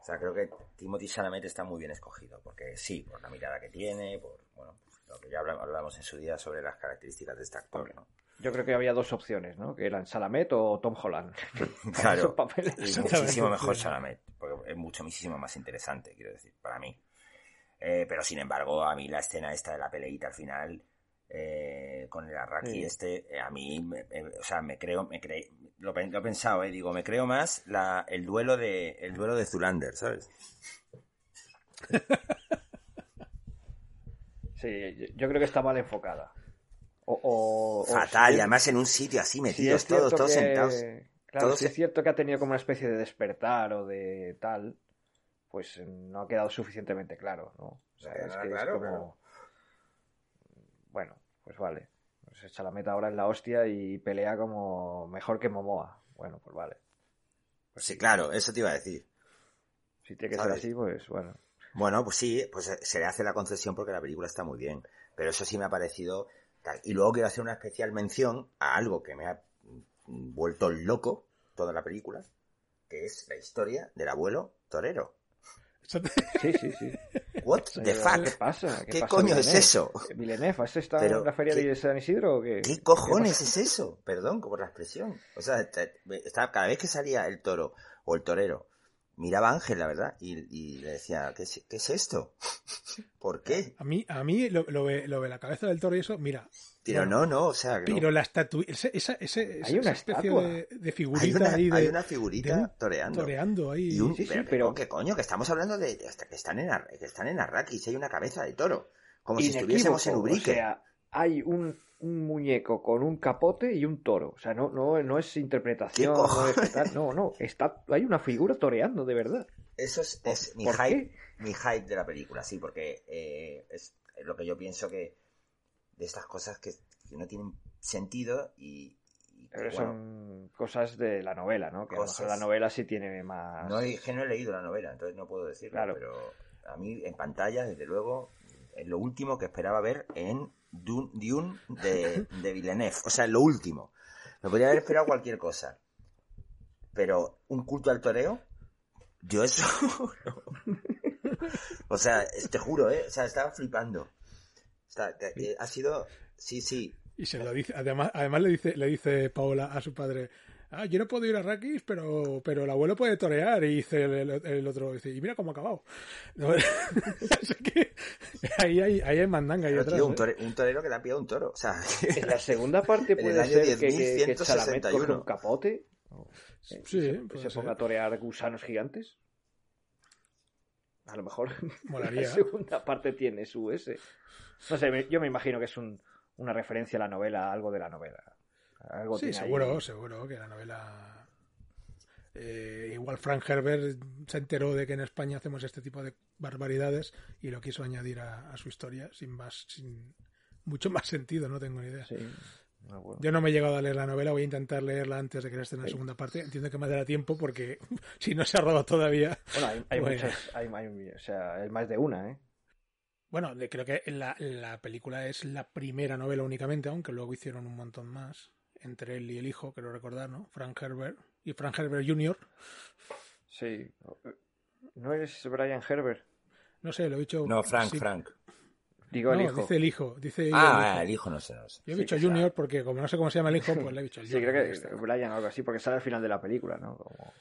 O sea, creo que Timothy Chalamet está muy bien escogido, porque sí, por la mirada que tiene, por, bueno, lo que ya habla- hablamos en su día sobre las características de este actor, ¿no? Yo creo que había dos opciones, ¿no? Que eran Salamet o Tom Holland. Claro, muchísimo mejor sí. Chalamet, porque es mucho, muchísimo más interesante, quiero decir, para mí. Eh, pero sin embargo, a mí la escena esta de la peleita al final, eh, con el Arraki Sí. este, eh, a mí, me- me- o sea, me creo, me cre- lo, lo he pensado, eh, digo, me creo más la, el duelo de, el duelo de Zulander, ¿sabes? Sí, yo, yo creo que está mal enfocada. O, o- o Fatal, si y además en un sitio así metidos todos, todos que- sentados. Claro, todos si es cierto que ha tenido como una especie de despertar o de tal, pues eh, no ha quedado suficientemente claro, ¿no? O sea, No, es que claro, es como... Bueno, pues vale. Pues echa la meta ahora en la hostia y pelea como mejor que Momoa. Bueno, pues vale. Pues sí, claro, eso te iba a decir. Si tiene que ¿Sabes? ser así, pues bueno. Bueno, pues sí, pues eh, se le hace la concesión porque la película está muy bien. Pero eso sí me ha parecido. Y luego quiero hacer una especial mención a algo que me ha mm, vuelto loco toda la película, que es la historia del abuelo torero. Sí, sí, sí. What the ¿Qué fuck? pasa? ¿Qué pasa, coño es Villeneuve? eso? Villeneuve, ¿has estado Pero, en la feria ¿qué- de San Isidro o qué? ¿Qué ¿Qué cojones pasa? es eso? Perdón por la expresión. O sea, estaba- cada vez que salía el toro o el torero, miraba a Ángel, la verdad, y, y le decía, ¿qué es, qué es esto? ¿Por qué? A mí, a mí lo, lo ve, lo ve la cabeza del toro y eso, mira. Pero Bueno, no, no, o sea, no. Pero la estatua, esa, esa, Hay una esa especie de, de hay, figurita una, ahí de, hay una figurita de un toreando. toreando ahí. Y un, Sí, sí, pero, pero- no, ¿qué coño? Que estamos hablando de, que están en Ar- que están en Arrakis, hay una cabeza de toro. Como si estuviésemos en Ubrique. O sea, hay un, un muñeco con un capote y un toro. O sea, no, no, no es interpretación. ¿Qué No, es no, no, está, hay una figura toreando, de verdad. Eso es, es mi ¿Por hype, mi hype de la película, sí, porque eh, es lo que yo pienso que de estas cosas que, que no tienen sentido y, y que, Pero bueno, son cosas de la novela, ¿no? Que a lo mejor la novela sí tiene más... no he, que no he leído la novela, entonces no puedo decirlo, Claro. pero a mí en pantalla, desde luego, es lo último que esperaba ver en Dune, Dune de, de Villeneuve, o sea, lo último. Me podría haber esperado cualquier cosa. Pero un culto al toreo, yo eso... O sea, te juro, ¿eh? O sea, estaba flipando. Está- que- que ha sido... Sí, sí. Y se lo dice, además, además le dice, le dice Paola a su padre, ah, yo no puedo ir a Rakis, pero, pero el abuelo puede torear, y dice el, el- el otro, dice, y mira cómo ha acabado. No, así que ahí hay, ahí hay mandanga ahí Pero, atrás. tío, un, ¿eh? tore- un torero que le ha pillado un toro. O sea, En la segunda parte puede año ser que, que, que Chalamet coge 10.161. un capote Sí, y se, se ser. ponga a torear gusanos gigantes. A lo mejor Molaría. la segunda parte tiene su ese. No sé, yo me imagino que es un, una referencia a la novela, algo de la novela. Algo Sí, ahí. seguro, seguro que la novela. Eh, igual Frank Herbert se enteró de que en España hacemos este tipo de barbaridades y lo quiso añadir a, a su historia sin más, sin mucho más sentido, no tengo ni idea. Sí, bueno. Yo no me he llegado a leer la novela, voy a intentar leerla antes de que la estén en la Sí. segunda parte. Entiendo que me dará tiempo porque si no se ha robado todavía. Bueno, hay, hay Bueno. muchas, hay, hay- o sea, hay más de una, ¿eh? Bueno, de- creo que la, la película es la primera novela únicamente, aunque luego hicieron un montón más. entre él y el hijo, quiero recordar, ¿no? Frank Herbert y Frank Herbert Jr. Sí. ¿No es Brian Herbert? No sé, lo he dicho. No, Frank, sí. Frank. Digo el No, hijo. dice el hijo. Dice Ah, el el hijo. no sé, no sé. Yo he Sí, dicho Junior porque como no sé cómo se llama el hijo, pues le he dicho el Sí, creo que. Brian o algo así, porque sale al final de la película, ¿no? Como,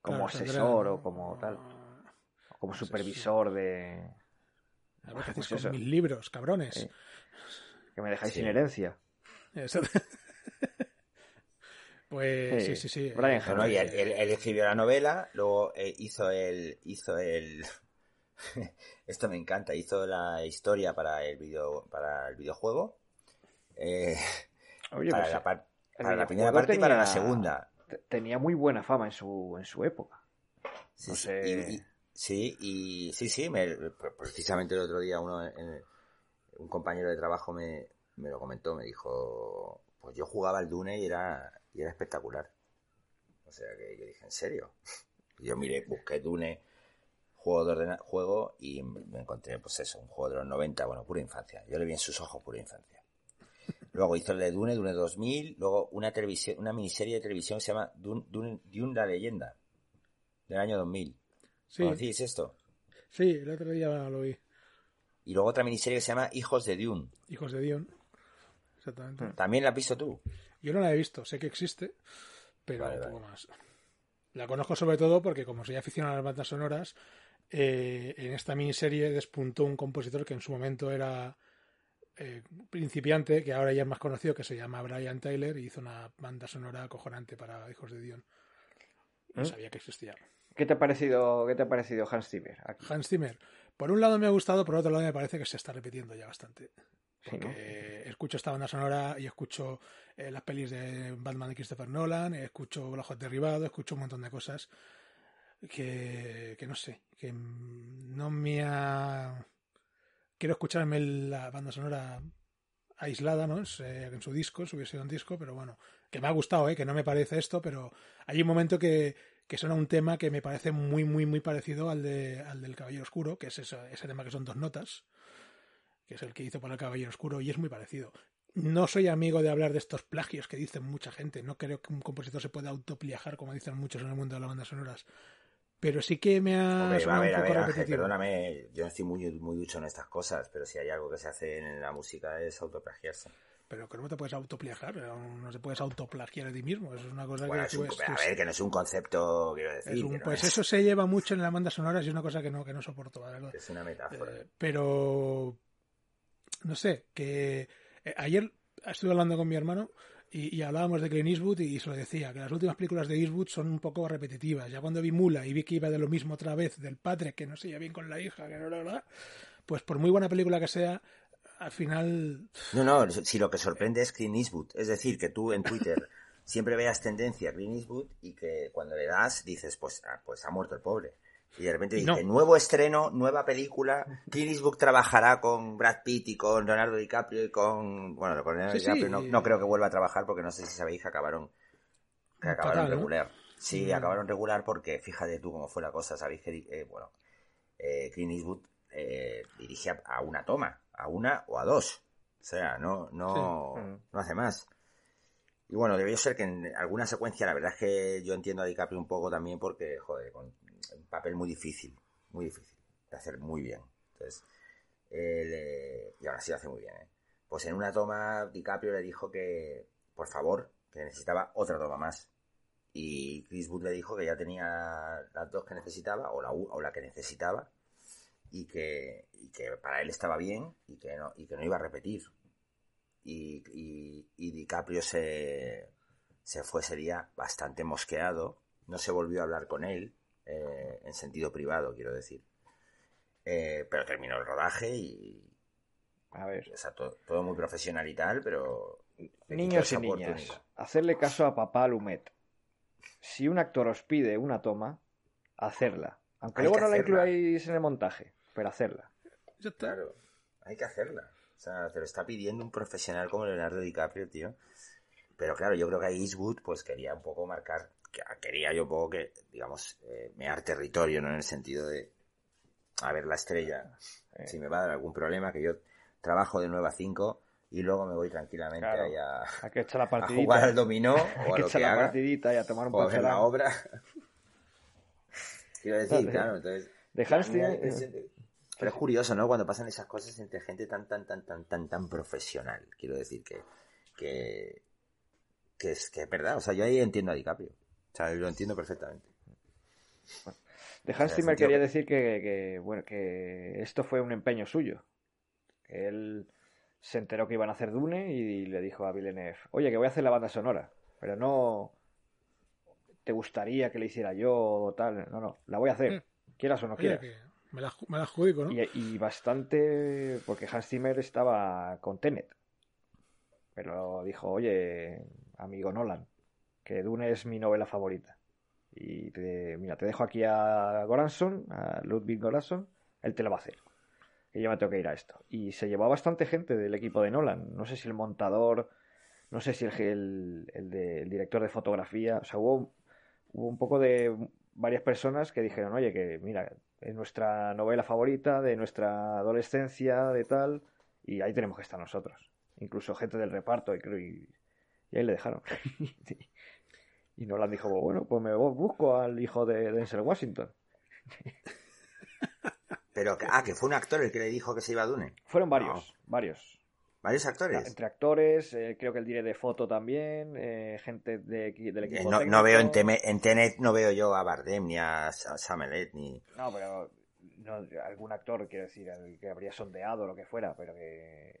como Claro, saldrá- asesor o como tal. o Como supervisor de... A ver qué Pues hacéis eso. con mis libros, cabrones. Que me dejáis Sí. sin herencia. Eso- pues Sí, sí, sí, sí. Brian Bueno, y él, él- él escribió la novela, luego eh, hizo el, hizo el, esto me encanta, hizo la historia para el video, para el videojuego, eh, Oye, para pues, la, par- el para la primera parte y para la segunda. te- tenía muy buena fama en su, en su época. Sí, No sí, sé. y- y- sí, y sí, sí, me- precisamente el otro día uno, un compañero de trabajo me, me lo comentó, me dijo, pues yo jugaba al Dune y era, y era espectacular. O sea que yo dije, ¿en serio? Yo miré, busqué Dune, juego de ordena- juego y me encontré, pues eso, un juego de los 90, bueno, pura infancia. Yo le vi en sus ojos pura infancia. Luego hizo el de Dune, Dune 2000, luego una televisión, una miniserie de televisión que se llama Dune, Dune, Dune la leyenda, del año 2000. Sí, ¿Conocéis esto? sí, el otro día lo vi. Y luego otra miniserie que se llama Hijos de Dune. Hijos de Dion. Exactamente. Hmm. ¿También la has visto tú? Yo no la he visto, sé que existe, pero Vale, poco más. La conozco sobre todo porque, como soy aficionado a las bandas sonoras, eh, en esta miniserie despuntó un compositor que en su momento era eh, principiante, que ahora ya es más conocido, que se llama Brian Tyler, y hizo una banda sonora acojonante para Hijos de Dion. No ¿Mm? sabía que existía. ¿Qué te ha parecido, qué te ha parecido Hans Zimmer? Aquí? Hans Zimmer, por un lado me ha gustado, por otro lado me parece que se está repitiendo ya bastante. Sí, ¿no? Porque escucho esta banda sonora y escucho eh, las pelis de Batman de Christopher Nolan, escucho Los Ojos Derribados, escucho un montón de cosas que, que no sé, que no me ha... Quiero escucharme la banda sonora aislada, ¿no? Eh, en su disco, en su versión disco, pero bueno, que me ha gustado, ¿eh? Que no me parece esto, pero hay un momento que, que suena un tema que me parece muy, muy, muy parecido al, de, al del Caballero Oscuro, que es ese, ese tema que son dos notas, que es el que hizo para el Caballero Oscuro, y es muy parecido. No soy amigo de hablar de estos plagios que dicen mucha gente. No creo que un compositor se pueda autopliajar, como dicen muchos en el mundo de las bandas sonoras. Pero sí que me ha Hombre, a ver, un a poco ver, Ángel, repetitivo. perdóname, yo no estoy muy, muy ducho en estas cosas, pero si hay algo que se hace en la música es autoplagiarse. Pero que no te puedes autoplagiar, no te puedes autoplagiar a ti mismo. Eso es una cosa Bueno, que es tú un- es- a ver, que no es un concepto, quiero decir, es un- que no pues es, eso se lleva mucho en las bandas sonoras y es una cosa que no, que no soporto, la verdad. es una metáfora. Eh, pero no sé, que eh, ayer estuve hablando con mi hermano y, y hablábamos de Clint Eastwood y se lo decía, que las últimas películas de Eastwood son un poco repetitivas. Ya cuando vi Mula y vi que iba de lo mismo otra vez, del padre que no se lleva bien con la hija, que no, no, no, pues por muy buena película que sea, al final... No, no, si lo que sorprende es Clint Eastwood. Es decir, que tú en Twitter siempre veas tendencia a Clint Eastwood y que cuando le das dices, pues, ah, pues ha muerto el pobre. Y de repente dice, no. nuevo estreno, nueva película, Clint Eastwood trabajará con Brad Pitt y con Leonardo DiCaprio y con... Bueno, con Leonardo Sí, sí. DiCaprio no, no creo que vuelva a trabajar porque no sé si sabéis que acabaron, que acabaron regular. Sí, acabaron regular porque fíjate tú cómo fue la cosa, sabéis que, eh, bueno, eh, Clint Eastwood eh, dirige a, a una toma, a una o a dos. O sea, no, no, Sí. No hace más. Y bueno, debió ser que en alguna secuencia, la verdad es que yo entiendo a DiCaprio un poco también porque, joder, con un papel muy difícil, muy difícil, de hacer muy bien. Entonces, él, eh, y ahora sí lo hace muy bien, ¿eh? Pues en una toma, DiCaprio le dijo que, por favor, que necesitaba otra toma más. Y Chris Wood le dijo que ya tenía las dos que necesitaba, o la, u- o la que necesitaba, y que, y que para él estaba bien y que no, y que no iba a repetir. Y, y, y DiCaprio se, se fue ese día bastante mosqueado, no se volvió a hablar con él, eh, en sentido privado, quiero decir. Eh, pero terminó el rodaje y, A ver, o sea, todo, todo muy profesional y tal, pero... niños y niñas, hacerle caso a papá Lumet. Si un actor os pide una toma, hacerla. Aunque Hay luego no la incluáis en el montaje, pero hacerla. Ya está. Claro, hay que hacerla. O sea, te lo está pidiendo un profesional como Leonardo DiCaprio, tío. Pero claro, yo creo que ahí Eastwood pues quería un poco marcar, que- quería yo un poco que, digamos, eh, mear territorio, ¿no? En el sentido de, a ver, la estrella, Eh. si me va a dar algún problema, que yo trabajo de 9 a 5, y luego me voy tranquilamente Claro. ahí a, Hay que echar la a partidita. jugar al dominó Hay o a que lo echar que la haga partidita y a tomar un o a ver la obra. Quiero decir, claro, entonces... De Pero es curioso, ¿no? Cuando pasan esas cosas entre gente tan, tan, tan, tan, tan, tan profesional. Quiero decir que, que, que es que es verdad. O sea, yo ahí entiendo a DiCaprio. O sea, lo entiendo perfectamente. De Hans Zimmer quería que- decir que, que, bueno, que esto fue un empeño suyo. Que él se enteró que iban a hacer Dune y le dijo a Villeneuve, oye, que voy a hacer la banda sonora, pero no te gustaría que le hiciera yo o tal. No, no, la voy a hacer, quieras o no quieras. Me la, me la adjudico, ¿no? Y, y bastante, porque Hans Zimmer estaba con Tenet. Pero dijo, oye, amigo Nolan, que Dune es mi novela favorita. Y te, mira, te dejo aquí a Goranson, a Ludwig Goranson, él te lo va a hacer. Que yo me tengo que ir a esto. Y se llevó a bastante gente del equipo de Nolan. No sé si el montador, no sé si el, el, el de- el director de fotografía. O sea, hubo, hubo un poco de varias personas que dijeron, oye, que mira, es nuestra novela favorita, de nuestra adolescencia, de tal, y ahí tenemos que estar nosotros. Incluso gente del reparto, y, creo- y, y ahí le dejaron. y Nolan dijo, bueno, pues me busco al hijo de Denzel Washington. Pero, ah, que fue un actor el que le dijo que se iba a Dune. Fueron varios, varios. Varios actores. Entre actores, eh, creo que el diré de foto también, eh, gente de, del Eh, equipo no, técnico. no veo en, Teme- en Tenet, no veo yo a Bardem ni a Sa- Samelet ni... No, pero no, algún actor, quiero decir, que habría sondeado lo que fuera, pero que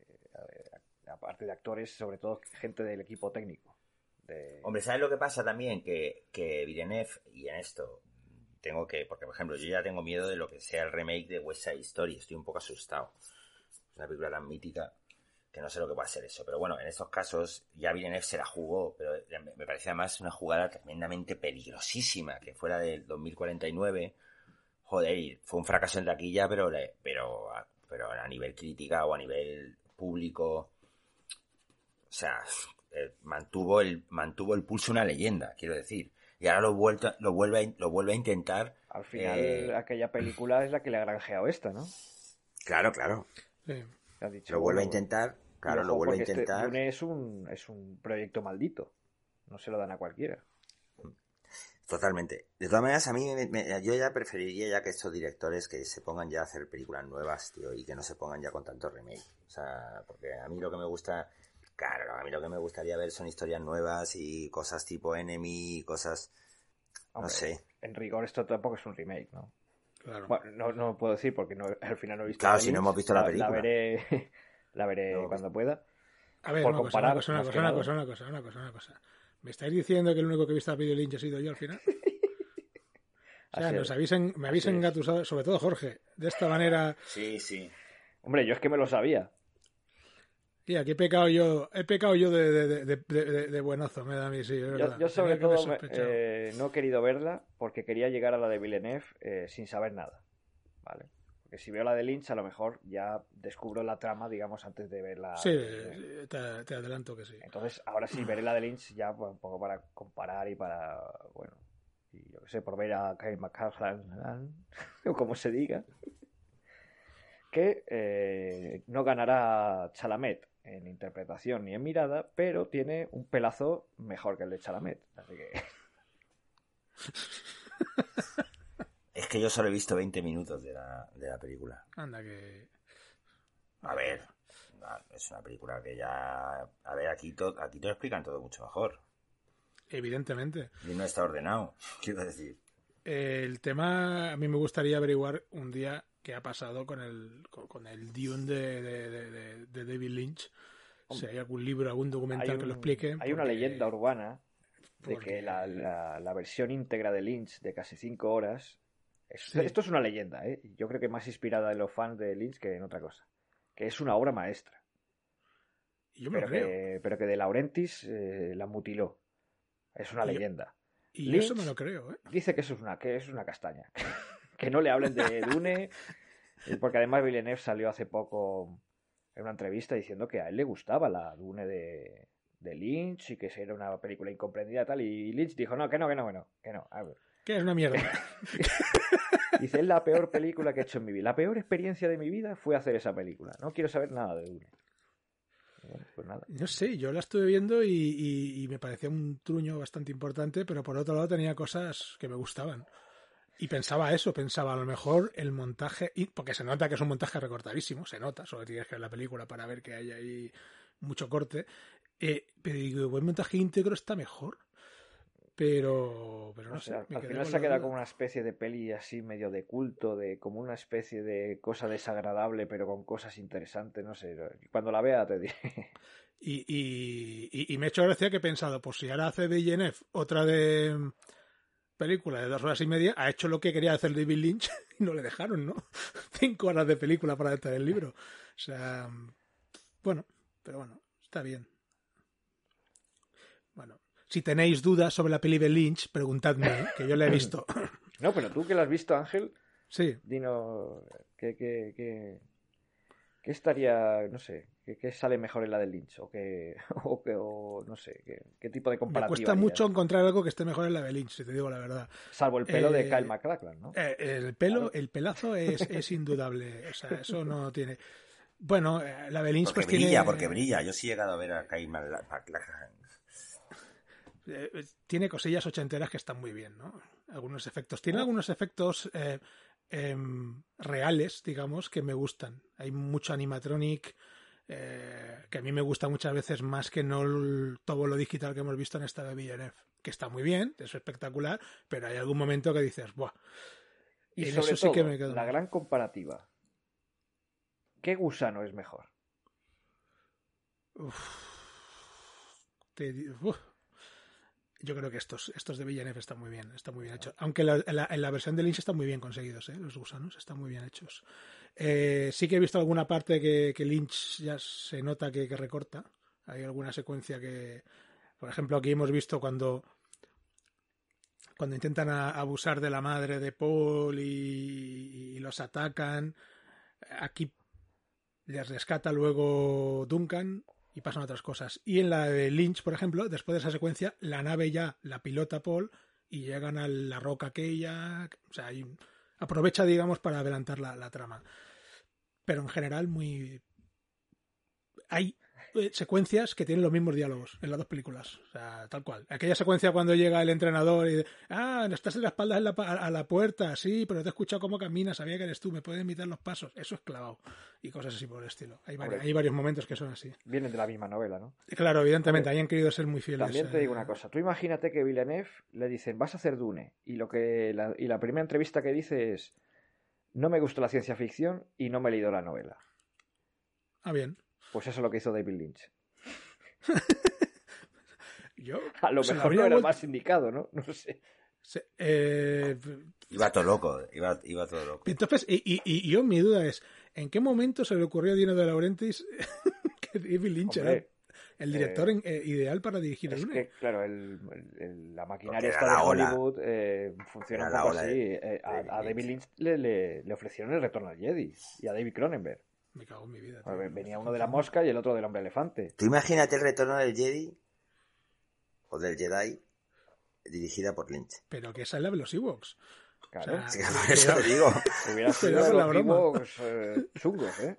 aparte de actores, sobre todo gente del equipo técnico. De... Hombre, ¿sabes lo que pasa también? Que, que Villeneuve, y en esto tengo que, porque por ejemplo, yo ya tengo miedo de lo que sea el remake de West Side Story, estoy un poco asustado. Es una película tan mítica que no sé lo que va a ser eso. Pero bueno, en estos casos ya Villeneuve se la jugó, pero me- me parecía más una jugada tremendamente peligrosísima, que fuera del 2049. Joder, fue un fracaso en taquilla, pero, le- pero, a- pero a nivel crítica o a nivel público, o sea, eh, mantuvo el mantuvo el pulso una leyenda, quiero decir. Y ahora lo vuelto, lo vuelve a, lo vuelve a intentar. Al final, eh, aquella película es la que le ha granjeado esta, ¿no? Claro, claro. Sí. Le ha dicho, Lo vuelve a bueno, intentar. Y Claro, ojo, lo vuelve a este intentar. Dune es un, es un proyecto maldito. No se lo dan a cualquiera. Totalmente. De todas maneras, a mí, me- me- yo ya preferiría ya que estos directores que se pongan ya a hacer películas nuevas, tío, y que no se pongan ya con tanto remake. O sea, porque a mí lo que me gusta, claro, a mí lo que me gustaría ver son historias nuevas y cosas tipo Enemy, cosas, no sé. En rigor, esto tampoco es un remake, ¿no? Claro. Bueno, no, no puedo decir porque no, al final no he visto Claro, la si no hemos visto la película. La veré, la veré No hemos cuando pueda. A ver, por una cosa, una cosa, una cosa, que una cosa, una cosa, una cosa, una cosa. ¿Me estáis diciendo que el único que he visto a Video Lynch ha sido yo al final? O sea, nos es. habéis en- me habéis engatusado, sobre todo Jorge, de esta manera. Sí, sí. Hombre, yo es que me lo sabía. Y aquí he pecado yo, he pecado yo de, de, de, de- de- de buenazo, me da a mí, sí, es Yo, yo sobre que todo me- eh, no he querido verla porque quería llegar a la de Villeneuve eh, sin saber nada. ¿Vale? Porque si veo la de Lynch, a lo mejor ya descubro la trama, digamos, antes de verla. Sí, te, te adelanto que sí. Entonces, ahora sí veré la de Lynch ya pues, un poco para comparar y para, bueno, y yo qué sé, por ver a Kyle MacLachlan, o como se diga, que eh, no ganará Chalamet en interpretación ni en mirada, pero tiene un pelazo mejor que el de Chalamet. Así que, Es que yo solo he visto 20 minutos de la, de la película. Anda, que. A ver, es una película que ya... A ver, aquí, to- aquí te lo explican todo mucho mejor. Evidentemente. Y no está ordenado, quiero decir. El tema, a mí me gustaría averiguar un día qué ha pasado con el, con, el Dune de, de, de- David Lynch. Si hay algún libro, algún documental que lo explique. hay una leyenda urbana de porque- que la, la- la versión íntegra de Lynch de casi 5 horas. Sí. Esto es una leyenda, ¿eh? Yo creo que más inspirada en los fans de Lynch que en otra cosa. Que es una obra maestra. Yo me Pero lo creo. que, pero que de Laurentis eh, la mutiló. Es una Y yo- leyenda. Y Lynch- eso me lo creo, ¿eh? Dice que eso es una, que es una castaña. que no le hablen de Dune. Porque además Villeneuve salió hace poco en una entrevista diciendo que a él le gustaba la Dune de, de Lynch y que era una película incomprendida y tal. Y Lynch dijo, no, que no, que no, que no. Que no. A ver. Que es una mierda. Dice, es la peor película que he hecho en mi vida. La peor experiencia de mi vida fue hacer esa película. No quiero saber nada de Dune. Bueno, pues nada. No sé, yo la estuve viendo y, y- y me parecía un truño bastante importante, pero por otro lado tenía cosas que me gustaban. Y pensaba eso, pensaba a lo mejor el montaje, y- porque se nota que es un montaje recortadísimo, se nota, solo tienes que ver la película para ver que hay ahí mucho corte. Eh, pero digo, el buen montaje íntegro está mejor. Pero, pero no, sé. sé, al, final se ha quedado como una especie de peli así medio de culto, de como una especie de cosa desagradable, pero con cosas interesantes, no sé. Cuando la vea te diré. Y, y, y- y me ha hecho gracia que he pensado, pues si ahora hace Villeneuve otra de mm, película de dos horas y media, ha hecho lo que quería hacer David Lynch y no le dejaron, ¿no? Cinco horas de película para adaptar el libro. O sea, mm, bueno, pero bueno, está bien. Si tenéis dudas sobre la peli de Lynch, preguntadme, ¿eh? que yo la he visto. No, pero tú que la has visto, Ángel, Sí, dinos qué, qué, qué, qué estaría, no sé, qué, qué sale mejor en la de Lynch, o qué, o, qué- o no sé, qué, qué tipo de me comparativa. cuesta harías? mucho encontrar algo que esté mejor en la de Lynch, si te digo la verdad. Salvo el pelo de Eh, Kyle MacLachlan, ¿no? Eh, el pelo, Claro. el pelazo es, es indudable. O sea, eso no tiene. Bueno, la de Lynch Porque pues brilla, tiene, porque brilla. Yo sí he llegado a ver a Kaiman eh, tiene cosillas ochenteras que están muy bien, ¿no? Algunos efectos. Tiene algunos efectos eh, em, reales, digamos, que me gustan. Hay mucho animatronic eh, que a mí me gusta muchas veces más que no el- todo lo digital que hemos visto en esta de Villeneuve, que está muy bien, es espectacular, pero hay algún momento que dices, ¡buah! Y en sobre eso sí que me quedo la gran comparativa. ¿Qué gusano es mejor? Te di- uf. Yo creo que estos, estos de Villeneuve están muy bien, están muy bien hechos. Aunque la- en, la, versión de Lynch están muy bien conseguidos, ¿eh? los gusanos están muy bien hechos. Eh, sí que he visto alguna parte que, Lynch ya se nota que, recorta. Hay alguna secuencia que, por ejemplo, aquí hemos visto cuando cuando intentan abusar de la madre de Paul y, y los atacan. Aquí les rescata luego Duncan y pasan otras cosas. Y en la de Lynch, por ejemplo, después de esa secuencia, la nave ya la pilota Paul y llegan a la roca aquella. O sea, hay- aprovecha, digamos, para adelantar la, la trama. Pero en general, muy. Hay secuencias que tienen los mismos diálogos en las dos películas. O sea, tal cual. Aquella secuencia cuando llega el entrenador y ah, estás en la espalda en la a la puerta, sí, pero te he escuchado cómo caminas, sabía que eres tú, me puedes imitar los pasos. Eso es clavado. Y cosas así por el estilo. Hay, varios momentos que son así. Vienen de la misma novela, ¿no? Claro, evidentemente, han querido ser muy fieles. También te digo una cosa. Tú imagínate que Villeneuve le dicen, vas a hacer Dune. Y, lo que la, y la primera entrevista que dice es, no me gustó la ciencia ficción y no me he leído la novela. Ah, bien. Pues eso es lo que hizo David Lynch. Yo. A lo mejor no era el vuelto- más indicado, ¿no? No sé. se- eh, Iba todo loco, iba, iba todo loco. entonces, y, y- y yo mi duda es: ¿en qué momento se le ocurrió a Dino de Laurentiis que David Lynch era el director en- eh, ideal para dirigir es Dune? que, claro, el- el- el- la maquinaria esta de. Hollywood eh, funciona un poco así. de- Eh, a, David a David Lynch. Lynch le, le- le ofrecieron el retorno al Jedi y a David Cronenberg. Me cago en mi vida. tío. Pues Venía uno de la mosca y el otro del hombre elefante. Tú imagínate el retorno del Jedi o del Jedi dirigida por Lynch. Pero que esa es la de los Ewoks. Claro. O Sí, sea, por eso te digo, Hubiera sido los broma. Ewoks, eh, chungos, ¿eh?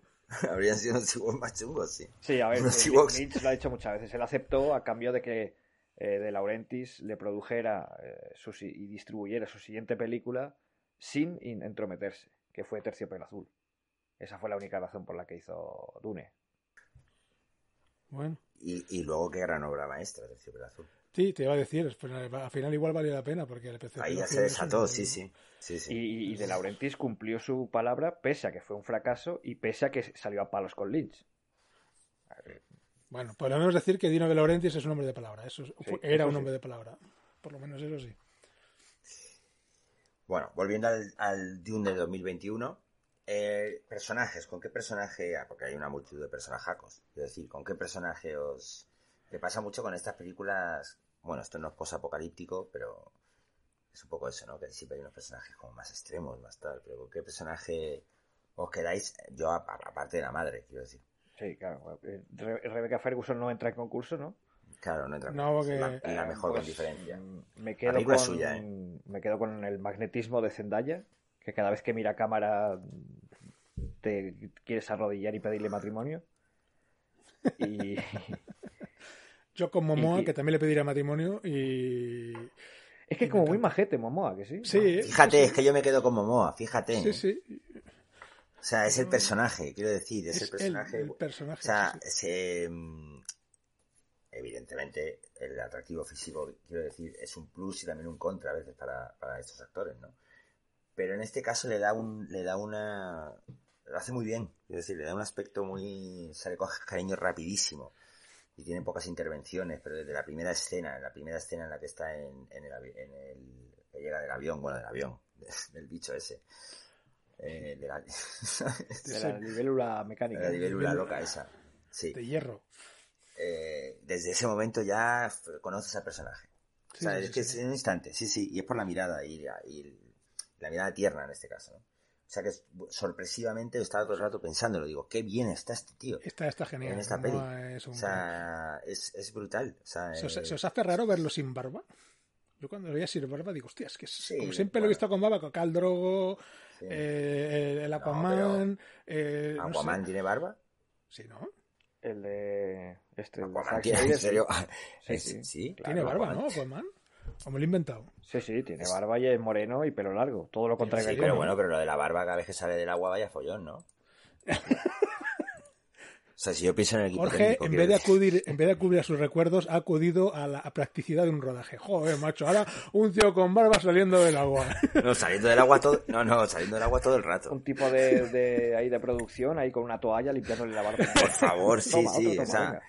habrían sido unos Ewoks más chungos, sí. Sí, a ver, eh, Ewoks. Lynch lo ha dicho muchas veces. Él aceptó a cambio de que eh, De Laurentiis le produjera eh, su y distribuyera su siguiente película sin in- entrometerse, que fue Terciopelo Azul. Esa fue la única razón por la que hizo Dune. Bueno, Y, y luego qué gran obra maestra del Cielo Azul. sí, te iba a decir, pues, al final igual valió la pena porque el PC. Ahí ya se desató, sí, sí. sí, sí. Y, y De Laurentiis cumplió su palabra pese a que fue un fracaso y pese a que salió a palos con Lynch. Bueno, podemos decir que Dino de Laurentiis es un hombre de palabra. Eso es- Sí, era eso un sí. hombre de palabra. Por lo menos eso sí. Bueno, volviendo al, al Dune de 2021, eh, personajes, ¿con qué personaje? ah, Porque hay una multitud de personajacos. Quiero decir, ¿con qué personaje os... Me pasa mucho con estas películas, bueno, esto no es posapocalíptico, pero es un poco eso, ¿no? Que siempre hay unos personajes como más extremos, más tal, pero ¿con qué personaje os quedáis? Yo, aparte de la madre, quiero decir. Sí, claro. eh, Re- Rebecca Ferguson no entra en concurso, ¿no? Claro, no entra No, es porque- la, la mejor pues, con diferencia. mm, Me quedo, película con, es suya, ¿eh? me quedo con el magnetismo de Zendaya, que cada vez que mira a cámara mm, te quieres arrodillar y pedirle matrimonio. Y Yo con Momoa, Y- que también le pediría matrimonio y... es que es como muy majete, Momoa, que sí. Sí, ¿eh? Fíjate, es que yo me quedo con Momoa, fíjate. Sí, sí. O sea, es el personaje, quiero decir, es, Es el el, personaje. el personaje. o sea, sí, sí. se, mm, evidentemente el atractivo físico, quiero decir, es un plus y también un contra a veces para, para estos actores, ¿no? Pero en este caso le da un, le da una, lo hace muy bien, quiero decir, le da un aspecto muy, se le coge cariño rapidísimo y tiene pocas intervenciones, pero desde la primera escena, en la primera escena en la que está en, en el, en el, que llega del avión, bueno, del avión, del bicho ese, eh, de la, De la libélula mecánica. la libélula loca esa, sí. De hierro. Eh, desde ese momento ya conoces al personaje. Sí, o sea, sí, es que es en un instante, sí, sí, y es por la mirada y, y la mirada tierna en este caso, ¿no? O sea que es- sorpresivamente estaba todo el rato pensándolo, digo, qué bien está este tío. Esta está genial. En esta Momoa peli. es un O sea, es, es brutal. O sea, ¿Se os, eh, se os hace raro verlo sin barba? Yo cuando lo veía sin barba digo, hostia, es que es- Sí, como siempre lo he visto con barba, con Cal Drogo, sí. eh, el Aquaman... eh, no ¿Aquaman sé. tiene barba? Sí, ¿no? El de. Este, el de ¿Aquaman tiene, en serio? Sí, Es- sí. sí, Tiene claro, barba, Aquaman. ¿no? Aquaman. ¿O me lo he inventado? Sí, sí, tiene barba y es moreno y pelo largo. Todo lo contrario Sí, que pero Conan. bueno, pero lo de la barba cada vez que sale del agua vaya follón, ¿no? o sea, si yo pienso en el equipo Jorge, técnico, en vez, de acudir, en vez de acudir a sus recuerdos, ha acudido a la a practicidad de un rodaje. Joder, macho, ahora un tío con barba saliendo del agua. No, saliendo del agua todo... No, no, saliendo del agua todo el rato. Un tipo de, de, ahí de producción, ahí con una toalla limpiándole la barba. Por favor, sí, Toma, sí. otro, o sea, venga.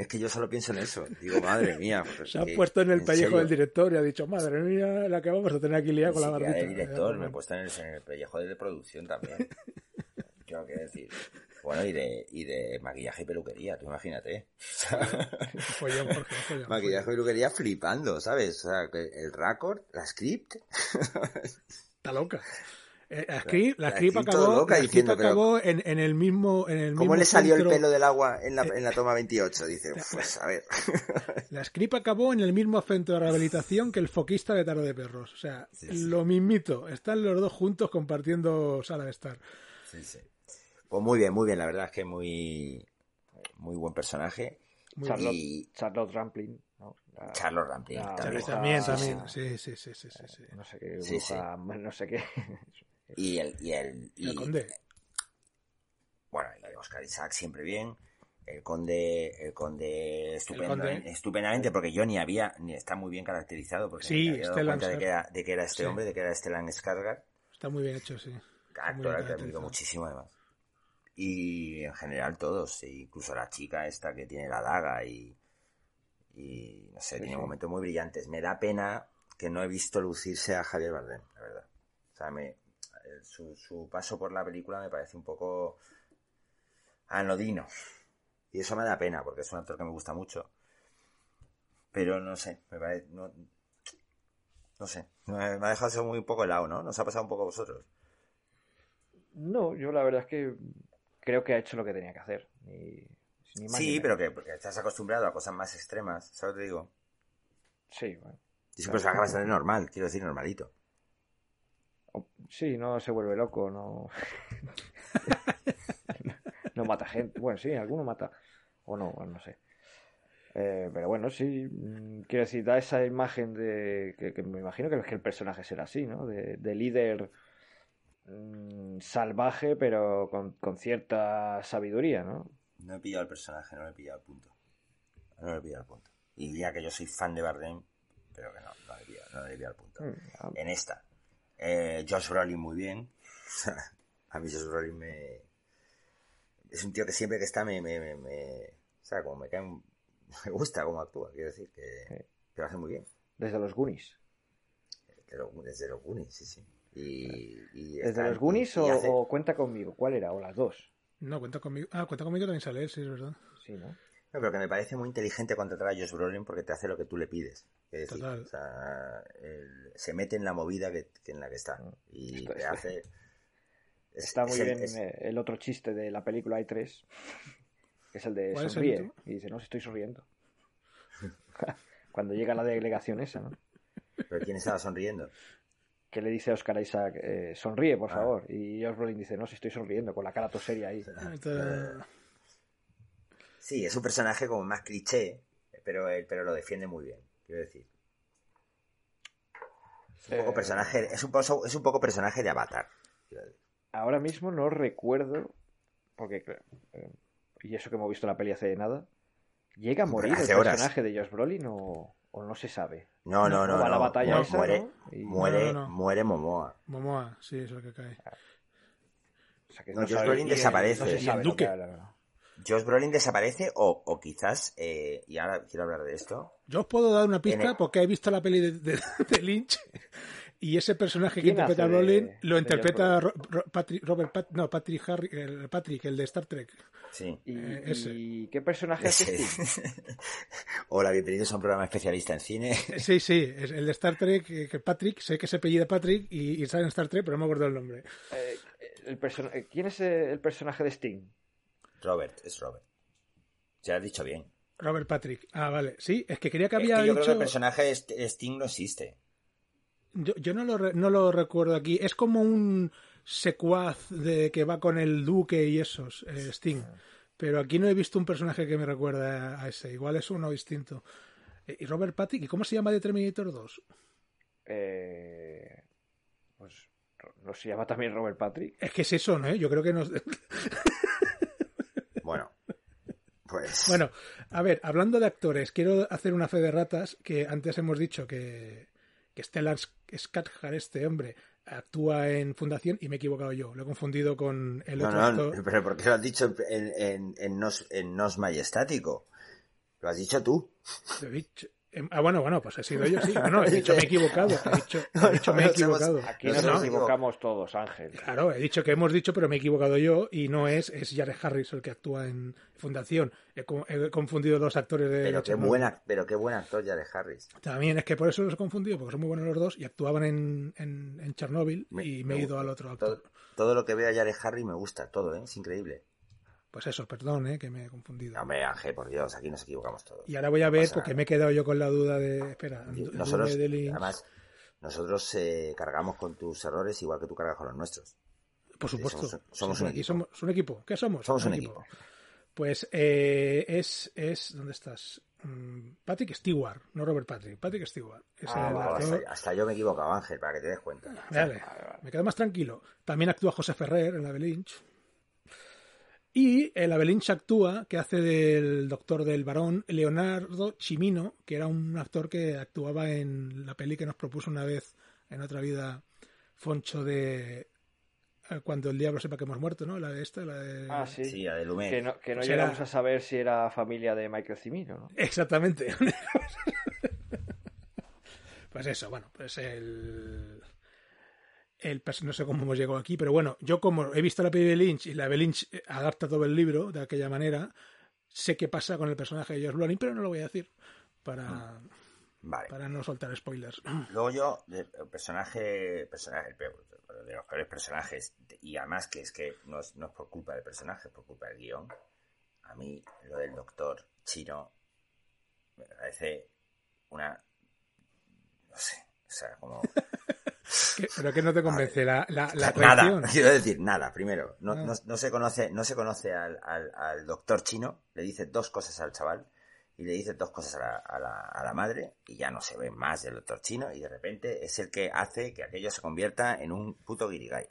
Es que yo solo pienso en eso. Digo, madre mía. Se ha puesto en el pellejo serio, del director y ha dicho, madre mía, la que vamos a tener aquí liada con la barbita. del director, me he puesto en el, en el pellejo de producción también. Tengo que decir. Bueno, y de, y de maquillaje y peluquería, tú imagínate. Follón, Jorge, follón, maquillaje y peluquería flipando, ¿sabes? O sea, el record, la script, Está loca. Eh, la script, la la script acabó, loca la script diciendo, pero- acabó en, en el mismo en el ¿cómo mismo le salió el centro- pelo del agua en la, en la toma 28? Dice, pues a ver. La script acabó en el mismo centro de rehabilitación que el foquista de Tarde de Perros. O sea, Sí, sí. lo mismito. Están los dos juntos compartiendo sala de estar. Sí, sí. Pues muy bien, muy bien, la verdad es que muy, muy buen personaje. Muy Charlotte, Y Charlotte Rampling. ¿no? La- Charles Rampling la también. También, sí, también. sí. Sí, sí, sí, sí, sí, sí. No sé qué, Sí, sí. bruja, no sé qué. Y el, y el, y, El conde. bueno, y Oscar Isaac siempre bien. El conde, el conde, estupendo, conde. estupendamente, porque yo ni había, ni está muy bien caracterizado, porque Sí, me había dado cuenta de que, era, de que era este Sí. hombre, de que era Stellan Skarsgård, Está muy bien hecho, sí. actor que admiro muchísimo además. Y en general todos, e incluso la chica esta que tiene la daga y, y no sé, Sí, tiene sí. momentos muy brillantes. Me da pena que no he visto lucirse a Javier Bardem, la verdad. O sea, me, el- su, su paso por la película me parece un poco anodino. Y eso me da pena, porque es un actor que me gusta mucho. Pero no sé, me parece... No, no sé, me me ha dejado eso muy un poco helado, ¿no? ¿Nos ha pasado un poco a vosotros? No, yo la verdad es que creo que ha hecho lo que tenía que hacer. Ni Sí, pero que porque estás acostumbrado a cosas más extremas, ¿sabes lo que te digo? Sí, bueno. Y es un personaje bastante normal, quiero decir, normalito. Sí, no se vuelve loco, no. no mata gente. Bueno, sí, alguno mata. O no, no sé. Eh, pero bueno, sí. mm, Quiero decir, da esa imagen de. Que, que me imagino que, que el personaje será así, ¿no? De, de líder mm, salvaje, pero con, con cierta sabiduría, ¿no? No he pillado el personaje, no le he pillado el punto. No le he pillado el punto. Y diría que yo soy fan de Bardem, pero que no, no le he pillado, no le he pillado el punto. Mm, ah, En esta. Eh, Josh Brolin muy bien. a mí Josh Brolin me... Es un tío que siempre que está me... me, me, me- o sea, como me cae... un- Me gusta cómo actúa, quiero decir, que, Sí. que lo hace muy bien. Desde los Goonies. Desde los, desde los Goonies, sí, sí. Y, y ¿Desde los Goonies y- o, hace- o Cuenta conmigo? ¿Cuál era? ¿O las dos? No, cuenta conmigo. Ah, cuenta conmigo también sale sí, es verdad. Sí, ¿no? No, pero que me parece muy inteligente contratar a Josh Brolin porque te hace lo que tú le pides. Es decir, Total. o sea, él se mete en la movida que, que en la que está. Y te hace... es- Está muy es bien es- eh, el otro chiste de la película Hay tres, que es el de ¿Cuál es el sonríe. y dice, no, si estoy sonriendo. Cuando llega la delegación esa, ¿no? Pero ¿quién estaba sonriendo? Que le dice a Oscar Isaac, eh, sonríe, por Ah. favor. Y Josh Brolin dice, no, si estoy sonriendo, con la cara toseria ahí. Sí, es un personaje como más cliché, pero, él- pero lo defiende muy bien, quiero decir. Es un poco Eh, personaje, es un, poco, es un poco personaje de Avatar. Ahora mismo no recuerdo, porque eh, y eso que hemos visto la peli hace nada, ¿llega a morir Hace el horas. personaje de Josh Brolin o, o no se sabe? No, no, no. va a la no, batalla esa, muere, ¿no? Y- muere, No, no, no. muere Momoa. Momoa, sí, es el que cae. o sea, que No, Josh Brolin y el- desaparece. no se Y el Duque. claro. Josh Brolin desaparece o, o quizás, eh, y ahora quiero hablar de esto, Yo os puedo dar una pista el- porque he visto la peli de, de- de Lynch y ese personaje que ¿Quién interpreta a de- Brolin lo interpreta Josh Ro- Ro- Patrick, Robert Pat- no, Patrick Harry, el Patrick, el de Star Trek. sí. ¿Y, Eh, ese. y qué personaje es Ese. este? Hola, bienvenidos a un programa especialista en cine. Sí, sí, es el de Star Trek, que Patrick, sé que se apellida Patrick y, y sale en Star Trek, pero no me acuerdo el nombre. Eh, el person- eh, ¿Quién es eh, el personaje de Sting? Robert, es Robert. Se has dicho bien. Robert Patrick. Ah, vale. Sí, es que quería que Es había que yo creo que el personaje Sting no existe. Yo, yo no, lo re- no lo recuerdo aquí. Es como un secuaz de que va con el duque y esos, eh, Sting. Pero aquí no he visto un personaje que me recuerda a ese. Igual es uno distinto. Eh, ¿Y Robert Patrick? ¿Y cómo se llama de Terminator 2? Eh, pues no se llama también Robert Patrick. Es que es eso, ¿no? Yo creo que nos... Bueno, pues. Bueno, a ver, hablando de actores, quiero hacer una fe de ratas que antes hemos dicho que, que Stellan Skarsgård, este hombre, actúa en Fundación y me he equivocado yo. Lo he confundido con el no, otro no, actor. pero ¿por qué lo has dicho en, en, en, nos, en nos majestático? Lo has dicho tú. Lo he dicho. Em, Ah, bueno, bueno, pues he sido yo, sí. Bueno, he dicho me he equivocado. He dicho, he dicho me he hemos- equivocado. Aquí No, nos no, equivocamos todos, Ángel. Claro, he dicho que hemos dicho, pero me he equivocado yo y no es, es Jared Harris el que actúa en Fundación. He, co- he confundido los actores de. Pero qué, buena, pero qué buen actor Jared Harris. También es que por eso los he confundido, porque son muy buenos los dos y actuaban en, en, Me- y me he ido al otro actor. Todo, todo lo que veo a Jared Harris me gusta, todo, ¿eh? Es increíble. Pues eso, perdón, eh, que me he confundido. Hombre, Ángel, por Dios, aquí nos equivocamos todos. Y ahora voy a No ver, porque nada. me he quedado yo con la duda de. Espera, Nosotros, de además, nosotros eh, cargamos con tus errores igual que tú cargas con los nuestros. Por supuesto. somos- somos Sí, un equipo. somos un equipo. ¿Qué somos? Somos un equipo. Pues eh, es, es. ¿Dónde estás? Mm, Patrick Stewart, no Robert Patrick. Patrick Stewart. Es Ah, el hasta yo me he equivocado, Ángel, para que te des cuenta. Vale, me quedo más tranquilo. También actúa José Ferrer en la de Lynch. Y en la de Lynch actúa, que hace del doctor del varón, Leonardo Chimino, que era un actor que actuaba en la peli que nos propuso una vez en otra vida Foncho de eh, Cuando el diablo sepa que hemos muerto, ¿no? La de esta, la de... Ah, sí. Sí, a de Lumet. Que no, que no llegamos era- a saber si era familia de Michael Cimino, ¿no? Exactamente. pues eso, bueno, pues el. El, no sé cómo hemos llegado aquí, pero bueno, yo como he visto la peli de Lynch y la de Lynch eh, adapta todo el libro de aquella manera, sé qué pasa con el personaje de George Brolin, pero no lo voy a decir para, Vale. para no soltar spoilers. Luego yo, el personaje, personaje de los peores personajes, y además que es que no es, no es por culpa del personaje, es por culpa del guion, a mí lo del doctor chino me parece una... no sé, o sea, como... ¿Qué- ¿Pero que no te convence? La, la, la nada, quiero decir, nada, primero, no, Ah. no- no se conoce, no se conoce al, al- al doctor chino, le dice dos cosas al chaval y le dice dos cosas a la, a la- a la madre y ya no se ve más del doctor chino y de repente es el que hace que aquello se convierta en un puto guirigay.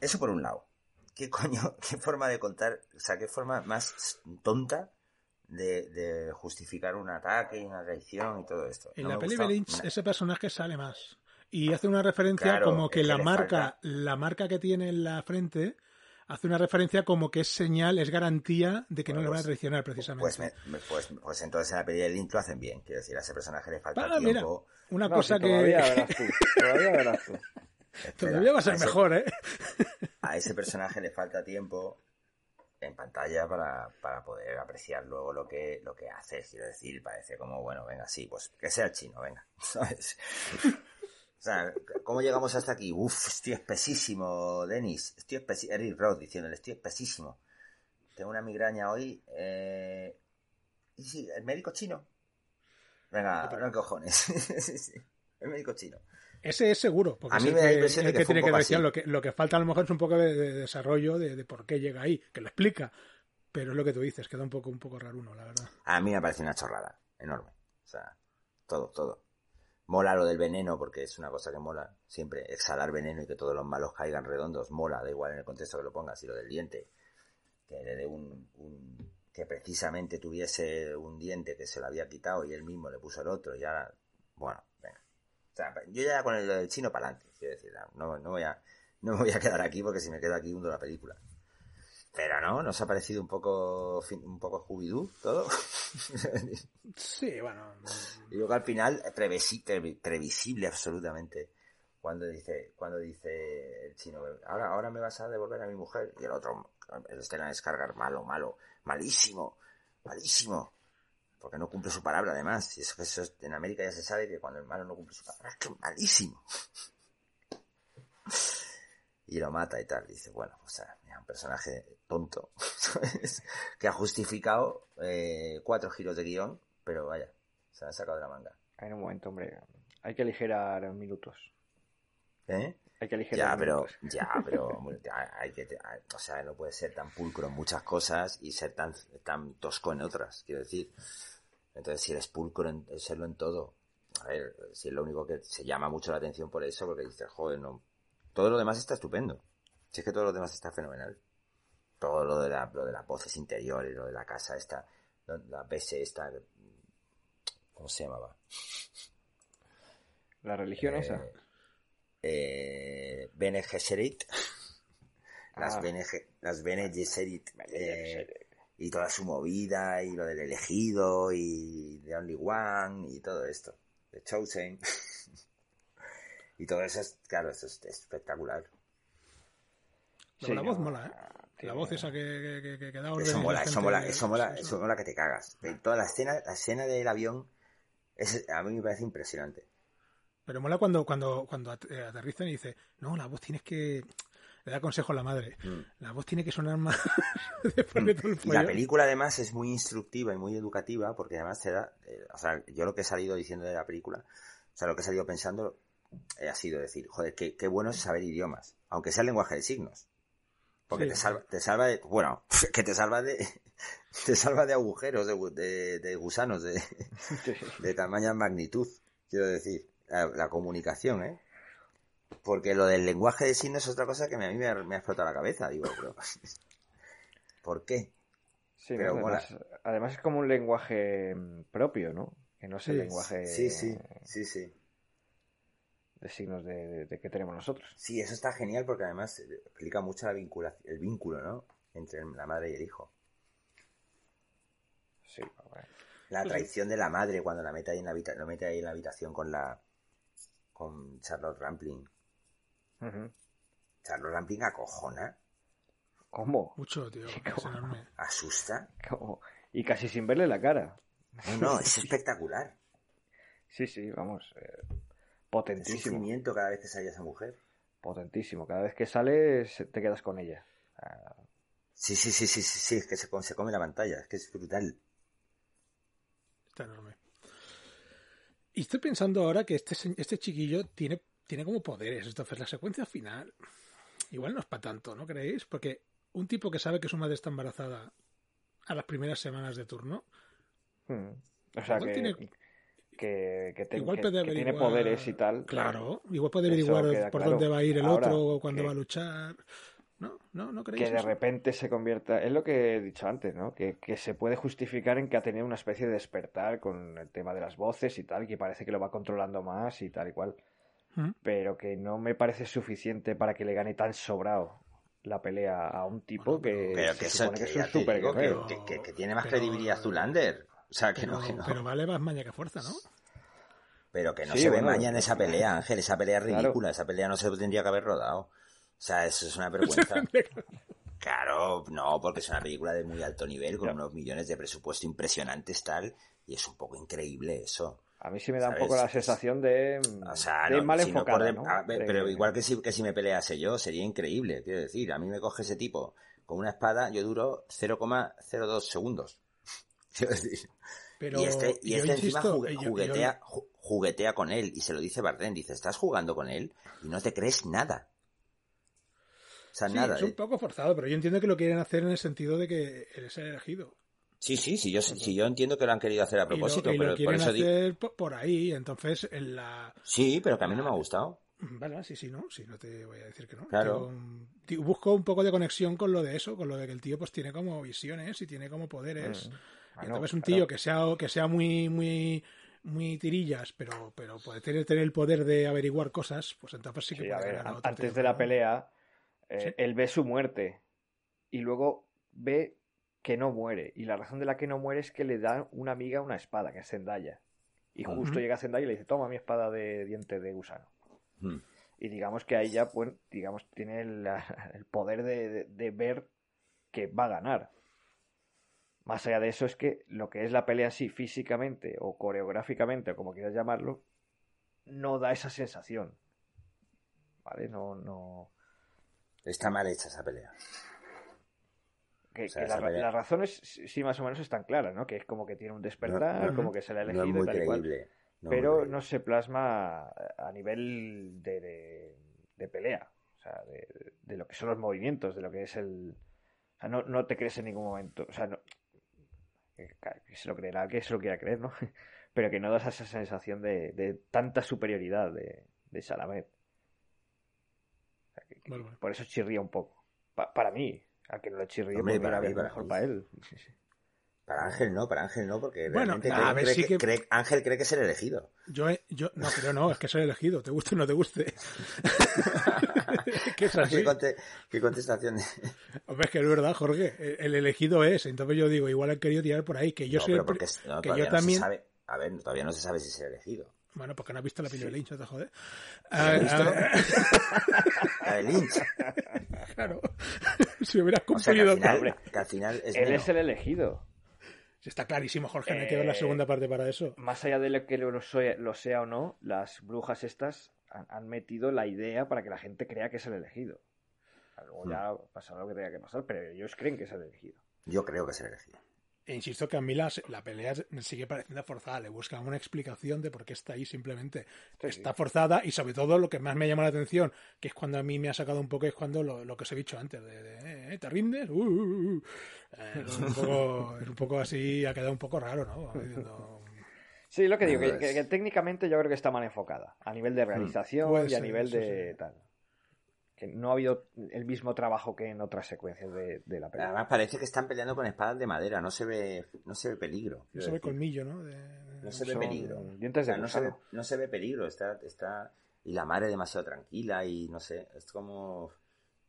Eso por un lado. ¿Qué coño, qué forma de contar, o sea, qué forma más tonta de, de justificar un ataque y una traición y todo esto? En No la peli de Lynch ese personaje sale más. Y hace una referencia Claro, como que que la marca, falta- la marca que tiene en la frente, hace una referencia como que es señal, es garantía de que no le van a pues- traicionar precisamente. Pues, me- me- pues, pues entonces en la peli de Lynch lo hacen bien. Quiero decir, a ese personaje le falta Ah, mira, tiempo. una No, cosa si Todavía que verás tú. Todavía verás tú. Espera, todavía va a ser ese- mejor, ¿eh? A ese personaje le falta tiempo en pantalla para, para poder apreciar luego lo que, lo que hace. Quiero decir, parece como, bueno, venga, sí, pues que sea el chino, venga. ¿Sabes? O sea, ¿cómo llegamos hasta aquí? Uf, estoy espesísimo, Denis. Estoy espesísimo. Eric Roth diciéndole, estoy espesísimo. Tengo una migraña hoy. Eh... ¿Y sí, el médico chino? Venga, no hay cojones. Sí, sí, el médico chino. Ese es seguro, porque A mí me da la impresión de que que tiene que decir lo que, lo que falta a lo mejor es un poco de, de desarrollo de, de por qué llega ahí, que lo explica. Pero es lo que tú dices, queda un poco, un poco raro uno, la verdad. A mí me parece una chorrada, enorme. O sea, todo, todo. Mola lo del veneno porque es una cosa que mola. Siempre exhalar veneno y que todos los malos caigan redondos, mola, da igual en el contexto que lo pongas. Y lo del diente, que le dé un, un que precisamente tuviese un diente que se lo había quitado y él mismo le puso el otro, y ahora, bueno, venga. O sea, yo ya con el, chino para adelante, quiero decir, no, no, voy a, no me voy a quedar aquí porque si me quedo aquí hundo la película. Pero no, ¿nos ha parecido un poco un poco Scooby-Doo todo? sí, bueno. Y luego al final, previsible, previsible absolutamente. Cuando dice, cuando dice el chino, ahora, ahora me vas a devolver a mi mujer. Y el otro, el escena descargar, malo, malo, malísimo, malísimo. Porque no cumple su palabra, además. Y eso, eso en América ya se sabe que cuando el malo no cumple su palabra, es que malísimo y lo mata y tal. dice, bueno, o sea, un personaje tonto, que ha justificado eh, cuatro giros de guion, pero vaya, se ha sacado de la manga. En un momento, hombre, hay que aligerar minutos. ¿Eh? Hay que aligerar ya, pero, ya, pero hay que, o sea, no puede ser tan pulcro en muchas cosas y ser tan, tan tosco en otras, quiero decir. Entonces, si eres pulcro en serlo en todo, a ver, si es lo único que se llama mucho la atención por eso, porque dices, joder, no, todo lo demás está estupendo. Si es que todo lo demás está fenomenal. Todo lo de, la, lo de las voces interiores, lo de la casa esta, la BS esta, ¿cómo se llamaba? ¿La religión esa? Eh, Bene Gesserit. Las, ah. Bene, las Bene Gesserit. Eh, y toda su movida, y lo del elegido, y The Only One, y todo esto. The Chosen. Y todo eso es, claro, eso es espectacular. la voz mola, ¿eh? La voz esa que, que, que, da Eso mola, eso mola, eso mola, eso mola que te cagas. Toda la escena, la escena del avión, es, a mí me parece impresionante. Pero mola cuando, cuando, cuando eh, aterrizan y dice, no, la voz tienes que... Le da consejo a la madre. Mm. La voz tiene que sonar más después de todo el Y la película además es muy instructiva y muy educativa porque además te da... Eh, o sea, yo lo que he salido diciendo de la película, o sea, lo que he salido pensando ha sido decir, joder, qué, bueno es saber idiomas, aunque sea el lenguaje de signos. Porque te, salva, te salva de, bueno, que te salva de, te salva de agujeros, de, de, gusanos, de, de tamaña magnitud, quiero decir, la, comunicación, ¿eh? Porque lo del lenguaje de signos es otra cosa que a mí me ha, me ha explotado la cabeza, digo, pero, ¿por qué? Sí, además, es como un lenguaje propio, ¿no? Que no es el lenguaje... Sí, sí, sí, sí de signos de, que tenemos nosotros. Sí, eso está genial porque además explica mucho la vinculación, el vínculo, ¿no? Entre la madre y el hijo. Sí, La traición de la madre cuando la mete ahí en la, lo mete ahí en la habitación con la con Charlotte Rampling. Charlotte Rampling acojona. ¿Cómo? Mucho, tío. Asusta. Y casi sin verle la cara. No, no, es espectacular. Sí, sí, vamos. Eh, Potentísimo. El sufrimiento cada vez que sale esa mujer. Potentísimo. Cada vez que sales te quedas con ella. Sí, sí, sí, sí, sí, sí, es que se, se come la pantalla, es que es brutal. Está enorme. Y estoy pensando ahora que este, este chiquillo tiene, tiene como poderes. Entonces, la secuencia final igual no es para tanto, ¿no creéis? Porque un tipo que sabe que su madre está embarazada a las primeras semanas de turno. Hmm. O sea, que, tiene que, tiene poderes y tal. Claro, igual puede averiguar por dónde va a ir el otro o cuándo va a luchar. No, no, no creéis. Que de repente se convierta. Es lo que he dicho antes, ¿no? Que, se puede justificar en que ha tenido una especie de despertar con el tema de las voces y tal, que parece que lo va controlando más y tal y cual. ¿Mm? Pero que no me parece suficiente para que le gane tan sobrado la pelea a un tipo que, que, supone que, es un super que, tiene más credibilidad Zulander. O sea, que no, que no. Pero vale más maña que fuerza, ¿no? Pero que no se ve maña en esa pelea, Ángel. Esa pelea es ridícula. Esa pelea no se tendría que haber rodado. O sea, eso es una vergüenza. claro, no, porque es una película de muy alto nivel, con unos millones de presupuesto impresionantes, tal. Y es un poco increíble eso. A mí sí me da un poco la sensación de, o sea, mal Pero igual que si, que si me pelease yo, sería increíble. Quiero decir, a mí me coge ese tipo con una espada, yo duro 0,02 segundos. Decir. y este, y este encima juguetea, juguetea con él y se lo dice Bardem. Dice, estás jugando con él y no te crees nada. O sea, Sí, nada. es un eh. poco forzado, pero yo entiendo que lo quieren hacer en el sentido de que él es el elegido. Sí, sí, sí, yo, sí, yo entiendo que lo han querido hacer a Y lo- propósito, y lo, pero por eso digo. hacer po- por ahí. Entonces, en la. Sí, pero que a mí no me ha gustado. Vale, sí, sí, no, sí, no te voy a decir que no. Claro. Tengo busco un poco de conexión con lo de eso, con lo de que el tío pues tiene como visiones y tiene como poderes. Mm. Y Bueno, entonces un claro. tío que sea, que sea muy, muy, muy tirillas, pero, pero puede tener, tener el poder de averiguar cosas, pues entonces sí que Sí, a puede ver, ganar a an- otro antes tío, de la ¿no? pelea, eh, Sí. él ve su muerte y luego ve que no muere. Y la razón de la que no muere es que le da una amiga una espada, que es Zendaya. Y justo Ujú. llega Zendaya y le dice, toma mi espada de diente de gusano. Hmm. Y digamos que ahí ya, pues, digamos, tiene el poder de, de- de ver que va a ganar. Más allá de eso es que lo que es la pelea así físicamente o coreográficamente o como quieras llamarlo, no da esa sensación. ¿Vale? No, no... Está mal hecha esa pelea. Que, O sea, que esa la- pelea- las razones sí más o menos están claras, ¿no? Que es como que tiene un despertar, No, como que se le ha No elegido es muy y tal cual. pero no se plasma a nivel de, de- de pelea, o sea, de, de lo que son los movimientos, de lo que es el... O sea, no, no te crees en ningún momento, o sea, no, que, se lo creerá, que se lo quiera creer, ¿no? Pero que no das esa sensación de, de tanta superioridad de, de Salamet. O sea, que- que Vale, vale. Por eso chirría un poco. Pa- para mí, a que no le chirría, para mira, mí, para mejor mí. para él. Sí, sí. Para Ángel no, para Ángel no, porque Bueno, realmente a cree- ver, cree sí que- que- cree- Ángel cree que es el elegido. Yo, he- yo, no, pero no, es que soy elegido, te guste o no te guste. Es que es así. ¿Qué, conte- qué contestación? Hombre, es que es verdad, Jorge. El- El elegido es. Entonces yo digo, igual han querido tirar por ahí. Que yo no, soy pero el porque es- no, que yo no se también. sabe. A ver, todavía no se sabe si es el elegido. Bueno, porque no has visto la peli de Lynch, no te jodes. ¿La Ah, ah, La de Lynch. claro. si hubieras O sea, que al cumplido. final, que al final es Él Neo. es el elegido. Está clarísimo, Jorge. No hay que ver la Eh, segunda parte para eso. Más allá de lo que lo sea, lo sea o no, las brujas estas han, han metido la idea para que la gente crea que es el elegido. Luego Hmm. ya pasará lo que tenga que pasar, pero ellos creen que es el elegido. Yo creo que es el elegido. E insisto que a mí la, la pelea sigue pareciendo forzada. Le buscan una explicación de por qué está ahí simplemente. Sí, está sí. forzada y sobre todo lo que más me llama la atención, que es cuando a mí me ha sacado un poco, es cuando lo, lo que os he dicho antes, de, de, eh, ¿te rindes? Uh, uh, uh. Eh, es, un poco, es un poco así, ha quedado un poco raro, ¿no? Diciendo, Sí, lo que digo, que, que- que técnicamente yo creo que está mal enfocada, a nivel de realización Puede y a ser, nivel de sí. tal. Que no ha habido el mismo trabajo que en otras secuencias de, de la película. Además parece que están peleando con espadas de madera. No se ve, no se ve peligro. no se ve colmillo, ¿no? De- No se ve peligro. dientes de O sea, no, se ve, no se ve peligro. Está, está... Y la madre demasiado tranquila y no sé. Es como...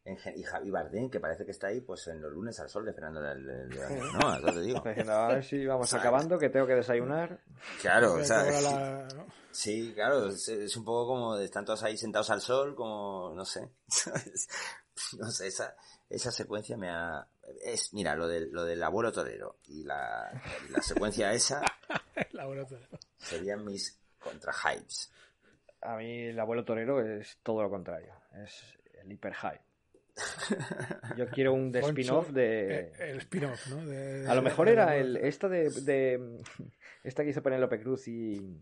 en Y Javi Bardem, que parece que está ahí pues en los lunes al sol de Fernando No, eso te digo. A ver si vamos ¿Sabes? acabando, que tengo que desayunar. Claro, o de sea. Sí, claro, es, es un poco como de están todos ahí sentados al sol, como, no sé, no sé, esa, esa secuencia me ha... Es, mira, lo del, lo del abuelo torero y la, la secuencia esa laboratorio. serían mis contra-hypes. A mí el abuelo torero es todo lo contrario, es el hiper high. Yo quiero un de Poncho, spin-off eh, de... El spin-off, ¿no? De- A lo de- mejor de- era de- el esta de, de esta que hizo Penélope Cruz y,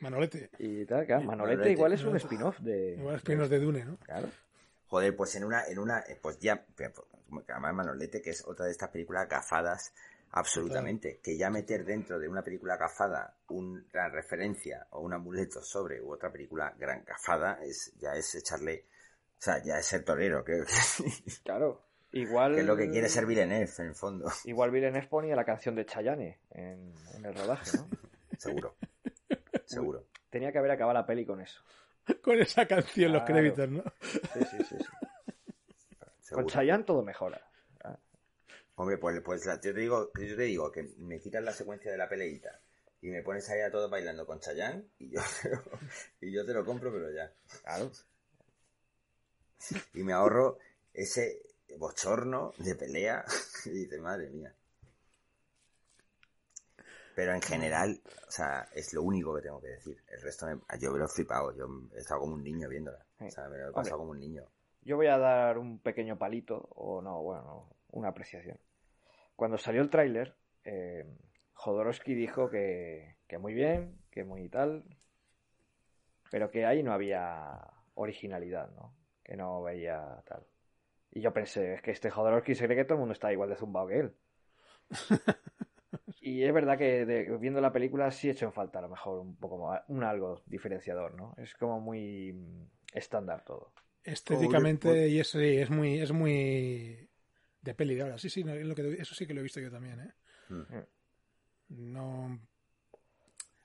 Manolete. y tal, claro, Manolete Manolete. igual es un spin-off de... Igual spin-off de Dune, ¿no? Claro. Joder, pues en una, en una, eh, pues ya, que además Manolete, que es otra de estas películas gafadas, absolutamente, que ya meter dentro de una película gafada una referencia o un amuleto sobre u otra película gran gafada, es, ya es echarle, o sea, ya es ser torero, que, Claro. Igual... que es lo que quiere ser Villeneuve, en el fondo, Igual Villeneuve ponía la canción de Chayanne en, en el rodaje, ¿no? seguro, seguro. Tenía que haber acabado la peli con eso. Con esa canción, los créditos, ¿no? Sí, sí, sí. sí. Con. Chayanne todo mejora. Hombre, pues, pues yo te digo, yo te digo que me quitas la secuencia de la peleita y me pones ahí a todos bailando con Chayanne y yo, y yo te lo compro, pero ya. Claro. Y me ahorro ese bochorno de pelea y dices, madre mía. Pero en general, o sea, es lo único que tengo que decir. El resto, me, yo me lo he flipado. Yo he estado como un niño viéndola. O sea, me lo he pasado como un niño. Yo voy a dar un pequeño palito, o no, bueno, no, una apreciación. Cuando salió el tráiler, eh, Jodorowsky dijo que, que muy bien, que muy tal, pero que ahí no había originalidad, ¿no? Que no veía tal. Y yo pensé, es que este Jodorowsky se cree que todo el mundo está igual de zumbado que él. y es verdad que de- viendo la película sí he hecho en falta a lo mejor un poco más, un algo diferenciador, ¿no? Es como muy estándar todo. Estéticamente, Oye, y es, sí, es muy, es muy de peli de ahora. Sí, sí, lo que, eso sí que lo he visto yo también, ¿eh? Mm. No.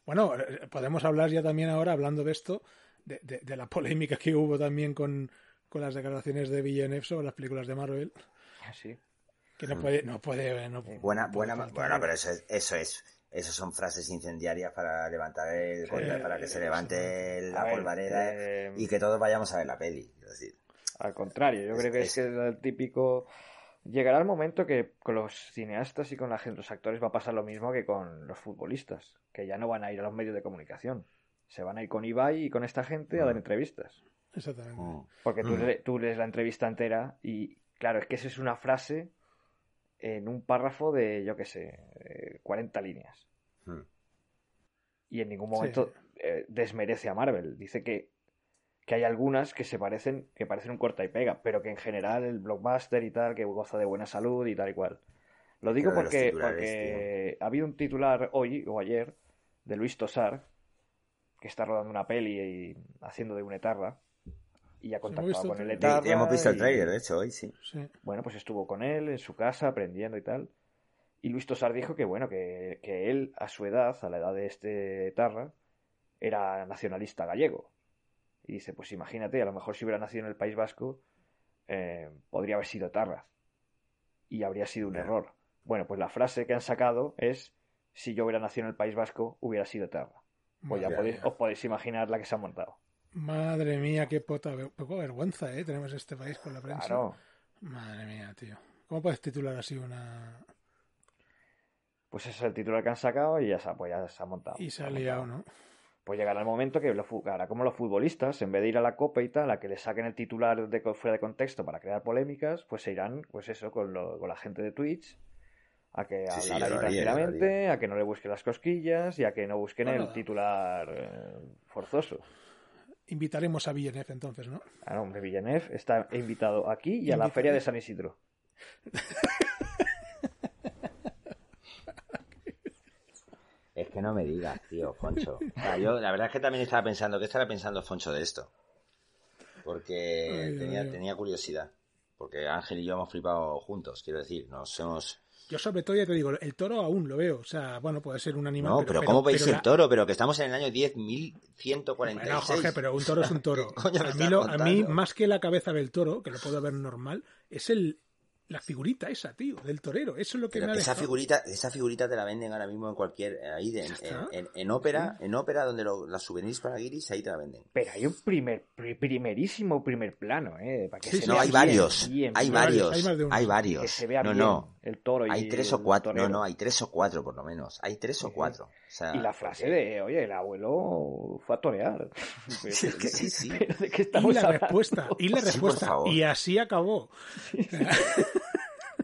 Bueno, eh, podemos hablar ya también ahora, hablando de esto, de, de- de la polémica que hubo también con, con las declaraciones de Villeneuve sobre las películas de Marvel, Sí. que no puede, no puede, no Buena, no puede buena, faltar. bueno, pero eso es, eso es, eso son frases incendiarias para levantar el, Sí, contra- para que se levante la ver, polvareda eh, y que todos vayamos a ver la peli. decir. Al contrario, yo Es- creo que es- es, que el típico. Llegará el momento que con los cineastas y con la gente, los actores va a pasar lo mismo que con los futbolistas, que ya no van a ir a los medios de comunicación. Se van a ir con Ibai y con esta gente a dar Mm. entrevistas. Exactamente. Mm. Porque tú, Mm. tú lees la entrevista entera y, claro, es que esa es una frase en un párrafo de, yo qué sé, eh, 40 líneas. Mm. Y en ningún Sí. momento eh, desmerece a Marvel. Dice que, que hay algunas que se parecen, que parecen un corta y pega, pero que en general el blockbuster y tal, que goza de buena salud y tal y cual. Lo digo porque, porque ha habido un titular hoy o ayer de Luis Tosar, que está rodando una peli y haciendo de un etarra. Y ha hemos contactado con el el Ya- etarra. ya hemos visto el trailer, de hecho, hoy sí. Sí. bueno, pues estuvo con él en su casa aprendiendo y tal. Y Luis Tosar dijo que, bueno, que, que él, a su edad, a la edad de este Tarra, era nacionalista gallego. Y dice, pues imagínate, a lo mejor si hubiera nacido en el País Vasco, eh, podría haber sido Tarra. Y habría sido un Ya. error. Bueno, pues la frase que han sacado es, si yo hubiera nacido en el País Vasco, hubiera sido Tarra. Pues ya Ya, podéis, ya. os podéis imaginar la que se ha montado. Madre mía, qué pota, poco vergüenza, ¿eh? Tenemos este país con la prensa. Claro. Madre mía, tío. ¿Cómo puedes titular así una... Pues ese es el titular que han sacado y ya se ha, pues ya se ha montado. Y se ha liado, ¿no? Pues llegará el momento que lo hará como los futbolistas, en vez de ir a la copa y tal, a que le saquen el titular de fuera de contexto para crear polémicas, pues se irán, pues eso, con, lo- con la gente de Twitch, a que Sí, sí, hablar lo tranquilamente, a que no le busquen las cosquillas y a que no busquen Bueno. el titular eh, forzoso. Invitaremos a Villeneuve entonces, ¿no? Ah, no, hombre, Villeneuve está invitado aquí y a la feria de San Isidro. Es que no me digas, tío, Foncho. O sea, yo la verdad es que también estaba pensando, ¿qué estará pensando Foncho de esto? Porque Ay, tenía, ay, ay. tenía curiosidad. Porque Ángel y yo hemos flipado juntos, quiero decir, nos hemos... Yo sobre todo ya te digo, el toro aún lo veo. O sea, bueno, puede ser un animal. No, pero, ¿cómo veis pero el la- toro? Pero que estamos en el año 10.146. Bueno, Jorge, pero un toro es un toro. ¿Qué coño me a, mí lo- a mí, más que la cabeza del toro, que lo puedo ver normal, es el la figurita esa, tío, del torero. Eso es lo que Pero me ha esa dejado. figurita, esa figurita te la venden ahora mismo en cualquier, ahí de- en, en- en ópera, en ópera donde lo- las souvenirs para guiris, ahí te la venden. Pero hay un primer, pri- primerísimo primer plano, ¿eh? Para que Sí, se No, vea hay bien, varios, bien, hay varios, hay uno. hay Que varios. se vea no, bien no, el toro y hay tres o cuatro, no, no, hay tres o cuatro por lo menos, hay tres o Sí, cuatro. O sea, Y la frase porque- de, oye, el abuelo fue a torear. Sí, es que sí, sí. ¿Pero ¿De qué Y estamos la hablando? respuesta, y la respuesta. y así acabó.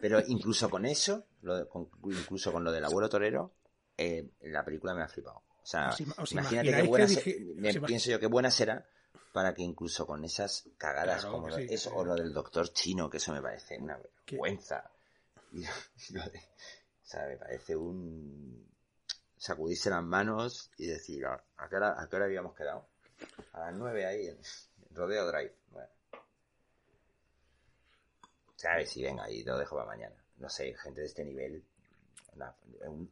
Pero incluso con eso, lo de- con- incluso con lo del abuelo torero, eh, la película me ha flipado. O sea, ¿Os ima- os imagínate qué buena que se- me pienso yo qué buena será para que incluso con esas cagadas Claro como sí, eso sí. o lo del doctor chino, que eso me parece una vergüenza. Y o sea, me parece un sacudirse las manos y decir, ¿a a qué hora, a qué hora habíamos quedado? A las nueve ahí en Rodeo Drive. Bueno. ¿Sabes? Y venga, y lo dejo para mañana. No sé, gente de este nivel.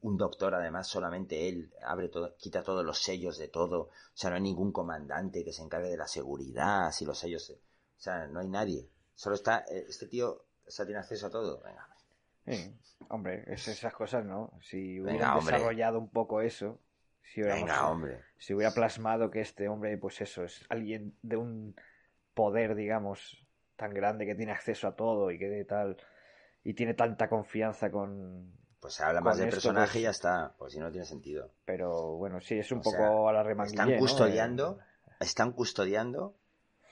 un, doctor, además, solamente él abre todo, quita todos los sellos de todo. O sea, no hay ningún comandante que se encargue de la seguridad, si los sellos. se- O sea, no hay nadie. Solo está. eh, Este tío. O sea, tiene acceso a todo. Venga. Sí, hombre, es esas cosas, ¿no? Si hubiera desarrollado un poco eso, si hubiera, Venga, hombre. si hubiera plasmado que este hombre, pues eso, es alguien de un poder, digamos, tan grande que tiene acceso a todo y que de tal, y tiene tanta confianza con... Pues se habla más del personaje pues- y ya está. Pues si no tiene sentido. Pero bueno, sí, es un O poco sea, a la remanguillé, Están custodiando. Eh, Están custodiando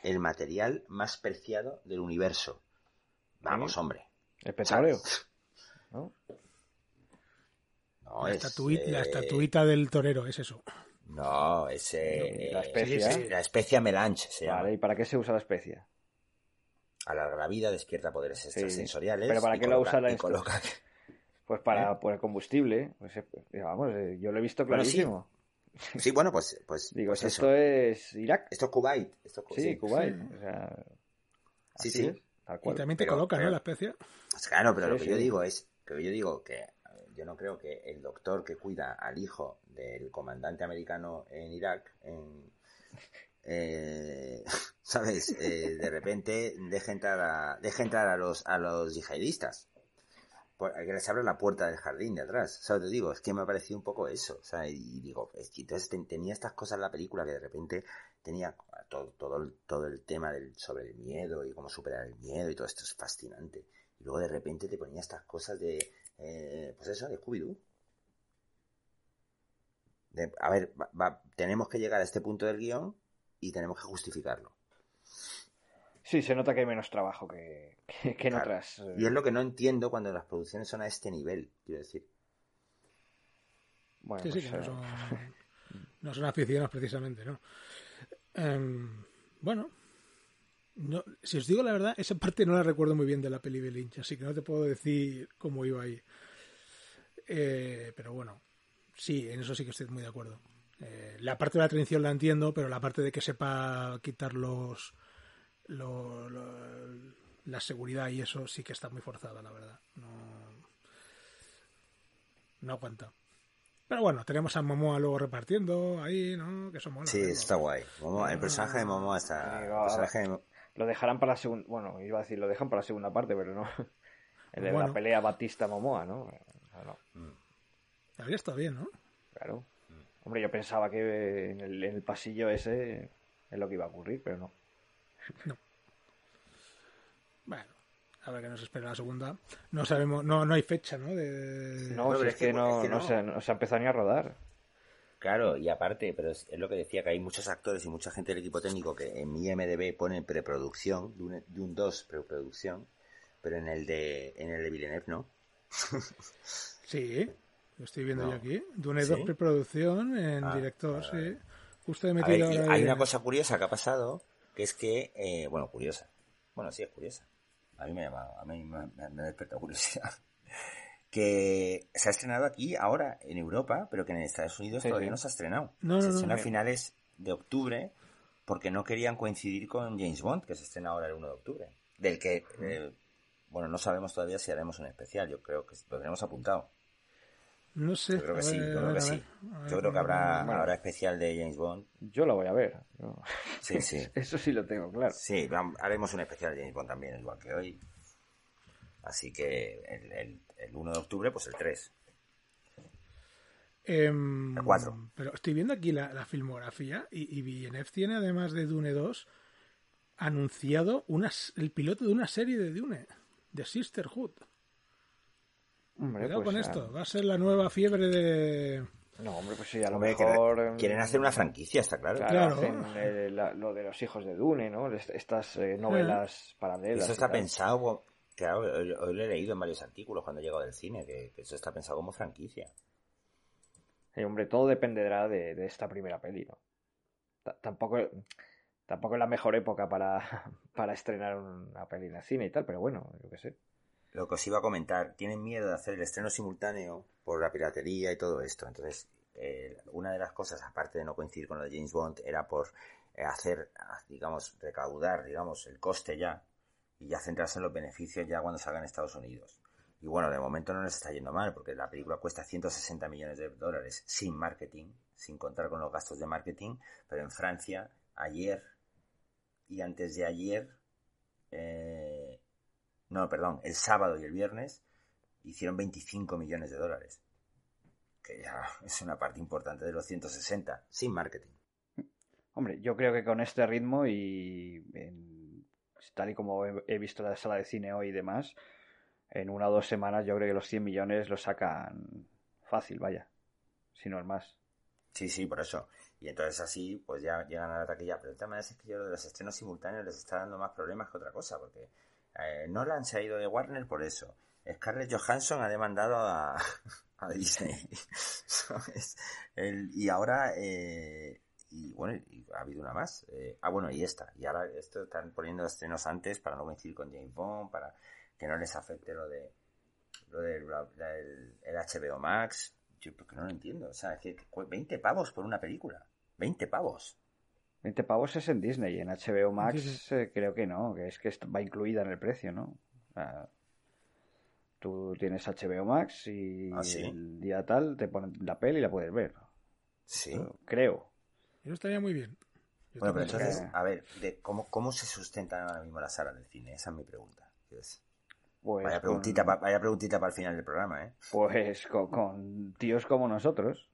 el material más preciado del universo. Vamos, Sí. hombre. el. ¿No? No, La, es, estatuita, la eh, estatuita del torero, es eso. No, es eh, La especia. sí, sí, la especia melange se llama. Vale, ¿y para qué se usa la especia? alarga la vida, despierta poderes extrasensoriales. Pero ¿para qué lo usa la Pues para ¿Eh? poner combustible. Pues, eh, vamos, eh, yo lo he visto clarísimo. sí. bueno, pues, pues, Digo, pues esto es Irak. Esto es Kuwait. Esto es... Sí, Kuwait. O sea, sí, sí. Y también te coloca, ¿no? La especie. Pues claro, pero lo que yo digo es que yo digo que yo no creo que el doctor que cuida al hijo del comandante americano en Irak, en, eh, ¿sabes? Eh, de repente deje entrar a, deje entrar a los, a los yihadistas. Que les abra la puerta del jardín de atrás. ¿Sabes? Te digo, es que me ha parecido un poco eso. O y digo, entonces tenía estas cosas en la película que de repente tenía todo, todo, todo el tema del, sobre el miedo y cómo superar el miedo y todo esto es fascinante. Y luego de repente te ponía estas cosas de, eh, pues eso, de Scooby-Doo. a ver, tenemos que llegar a este punto del guion y tenemos que justificarlo. Sí, se nota que hay menos trabajo que, en otras. Y es lo que no entiendo cuando las producciones son a este nivel, quiero decir. Bueno, sí, sí, pues, que no son, no son aficionados precisamente, ¿no? Em, bueno, no, si os digo la verdad, esa parte no la recuerdo muy bien de la peli de Lynch, así que no te puedo decir cómo iba ahí. Eh, pero bueno, sí, en eso sí que estoy muy de acuerdo. Eh, la parte de la tradición la entiendo, pero la parte de que sepa quitar los, la seguridad y eso sí que está muy forzada, la verdad. No, no aguanta. Pero bueno, tenemos a Momoa luego repartiendo ahí, ¿no? Que son Sí, está guay. el personaje de Momoa está... Lo dejarán para la segunda... Bueno, iba a decir, lo dejan para la segunda parte, pero no. El de la pelea Batista-Momoa, ¿no? no. Mm. Habría estado bien, ¿no? Claro. Hombre, yo pensaba que en el, en el pasillo ese es lo que iba a ocurrir, pero no. No. Bueno, a ver qué nos espera la segunda. No sabemos, no, no hay fecha, ¿no? De... No, es, que, no, no, Se, no, se, ha empezado ni a rodar. Claro, y aparte, pero es, lo que decía, que hay muchos actores y mucha gente del equipo técnico que en mi MDB ponen preproducción, de un, de un 2 preproducción, pero en el de en el de Villeneuve no. sí, lo estoy viendo yo aquí. Dune 2 preproducción en ah, director, sí. Justo he metido Hay una cosa curiosa que ha pasado, que es que, eh, bueno, curiosa. Bueno, sí, es curiosa. A mí me ha a mí me, me ha despertado curiosidad que se ha estrenado aquí ahora en Europa, pero que en Estados Unidos todavía no se ha estrenado. se estrena a finales de octubre porque no querían coincidir con James Bond, que se estrena ahora el 1 de octubre. Del que, eh, bueno, no sabemos todavía si haremos un especial, yo creo que lo tenemos apuntado. No sé. Yo creo que sí, yo creo que sí. Yo creo que habrá, habrá especial de James Bond. Yo lo voy a ver. Sí, sí. Eso sí lo tengo claro. Sí, haremos un especial de James Bond también, igual que hoy. Así que el, el, 1 de octubre, pues el 3. Em, el 4. Pero estoy viendo aquí la, filmografía y, y Villeneuve tiene, además de Dune 2, anunciado unas, el piloto de una serie de Dune, de Sisterhood. Hombre, Cuidado pues con esto, va a ser la nueva fiebre de... No, hombre, pues sí, a lo mejor... Em, quieren hacer una franquicia, está claro. Claro, eh, lo de los hijos de Dune, ¿no? Estas eh, novelas paralelas. Eso está pensado Claro, hoy, lo he leído en varios artículos cuando he llegado del cine, que, eso está pensado como franquicia. hombre, todo dependerá de, esta primera peli, ¿no? tampoco, tampoco es la mejor época para, para estrenar una peli en el cine y tal, pero bueno, yo qué sé. Lo que os iba a comentar, tienen miedo de hacer el estreno simultáneo por la piratería y todo esto. Entonces, eh, una de las cosas, aparte de no coincidir con lo de James Bond, era por eh, hacer, digamos, recaudar, digamos, el coste ya y ya centrarse en los beneficios ya cuando salga en Estados Unidos. Y bueno, de momento no nos está yendo mal, porque la película cuesta 160 millones de dólares sin marketing, sin contar con los gastos de marketing, pero en Francia, ayer y antes de ayer, eh, no, perdón, el sábado y el viernes, hicieron 25 millones de dólares. Que ya es una parte importante de los 160, sin marketing. Hombre, yo creo que con este ritmo y tal y como he visto la sala de cine hoy y demás, en una o dos semanas yo creo que los 100 millones los sacan fácil, vaya, si no es más. Sí, sí, por eso. Y entonces así, pues ya llegan a la taquilla. Pero el tema es que yo de los estrenos simultáneos les está dando más problemas que otra cosa, porque eh, Nolan se ha ido de Warner por eso. Scarlett Johansson ha demandado a, Disney. y ahora, eh, y bueno, y ha habido una más. Eh, ah, bueno, y esta. Y ahora esto están poniendo estrenos antes para no coincidir con James Bond, para que no les afecte lo de lo del el, el HBO Max. Yo porque no lo entiendo. O sea, es que 20 pavos por una película. 20 pavos. 20 pavos es en Disney. En HBO Max eh, creo que no, que es que va incluida en el precio, ¿no? O sea, tú tienes HBO Max y ¿Ah, sí? el día tal te ponen la peli y la puedes ver. Sí. Creo. Eso estaría muy bien. Yo Bueno, pero entonces, a ver, de cómo, ¿cómo se sustentan ahora mismo las salas del cine? Esa es mi pregunta. Es- Pues Vaya preguntita, vaya preguntita para el final del programa, ¿eh? Pues con, con tíos como nosotros.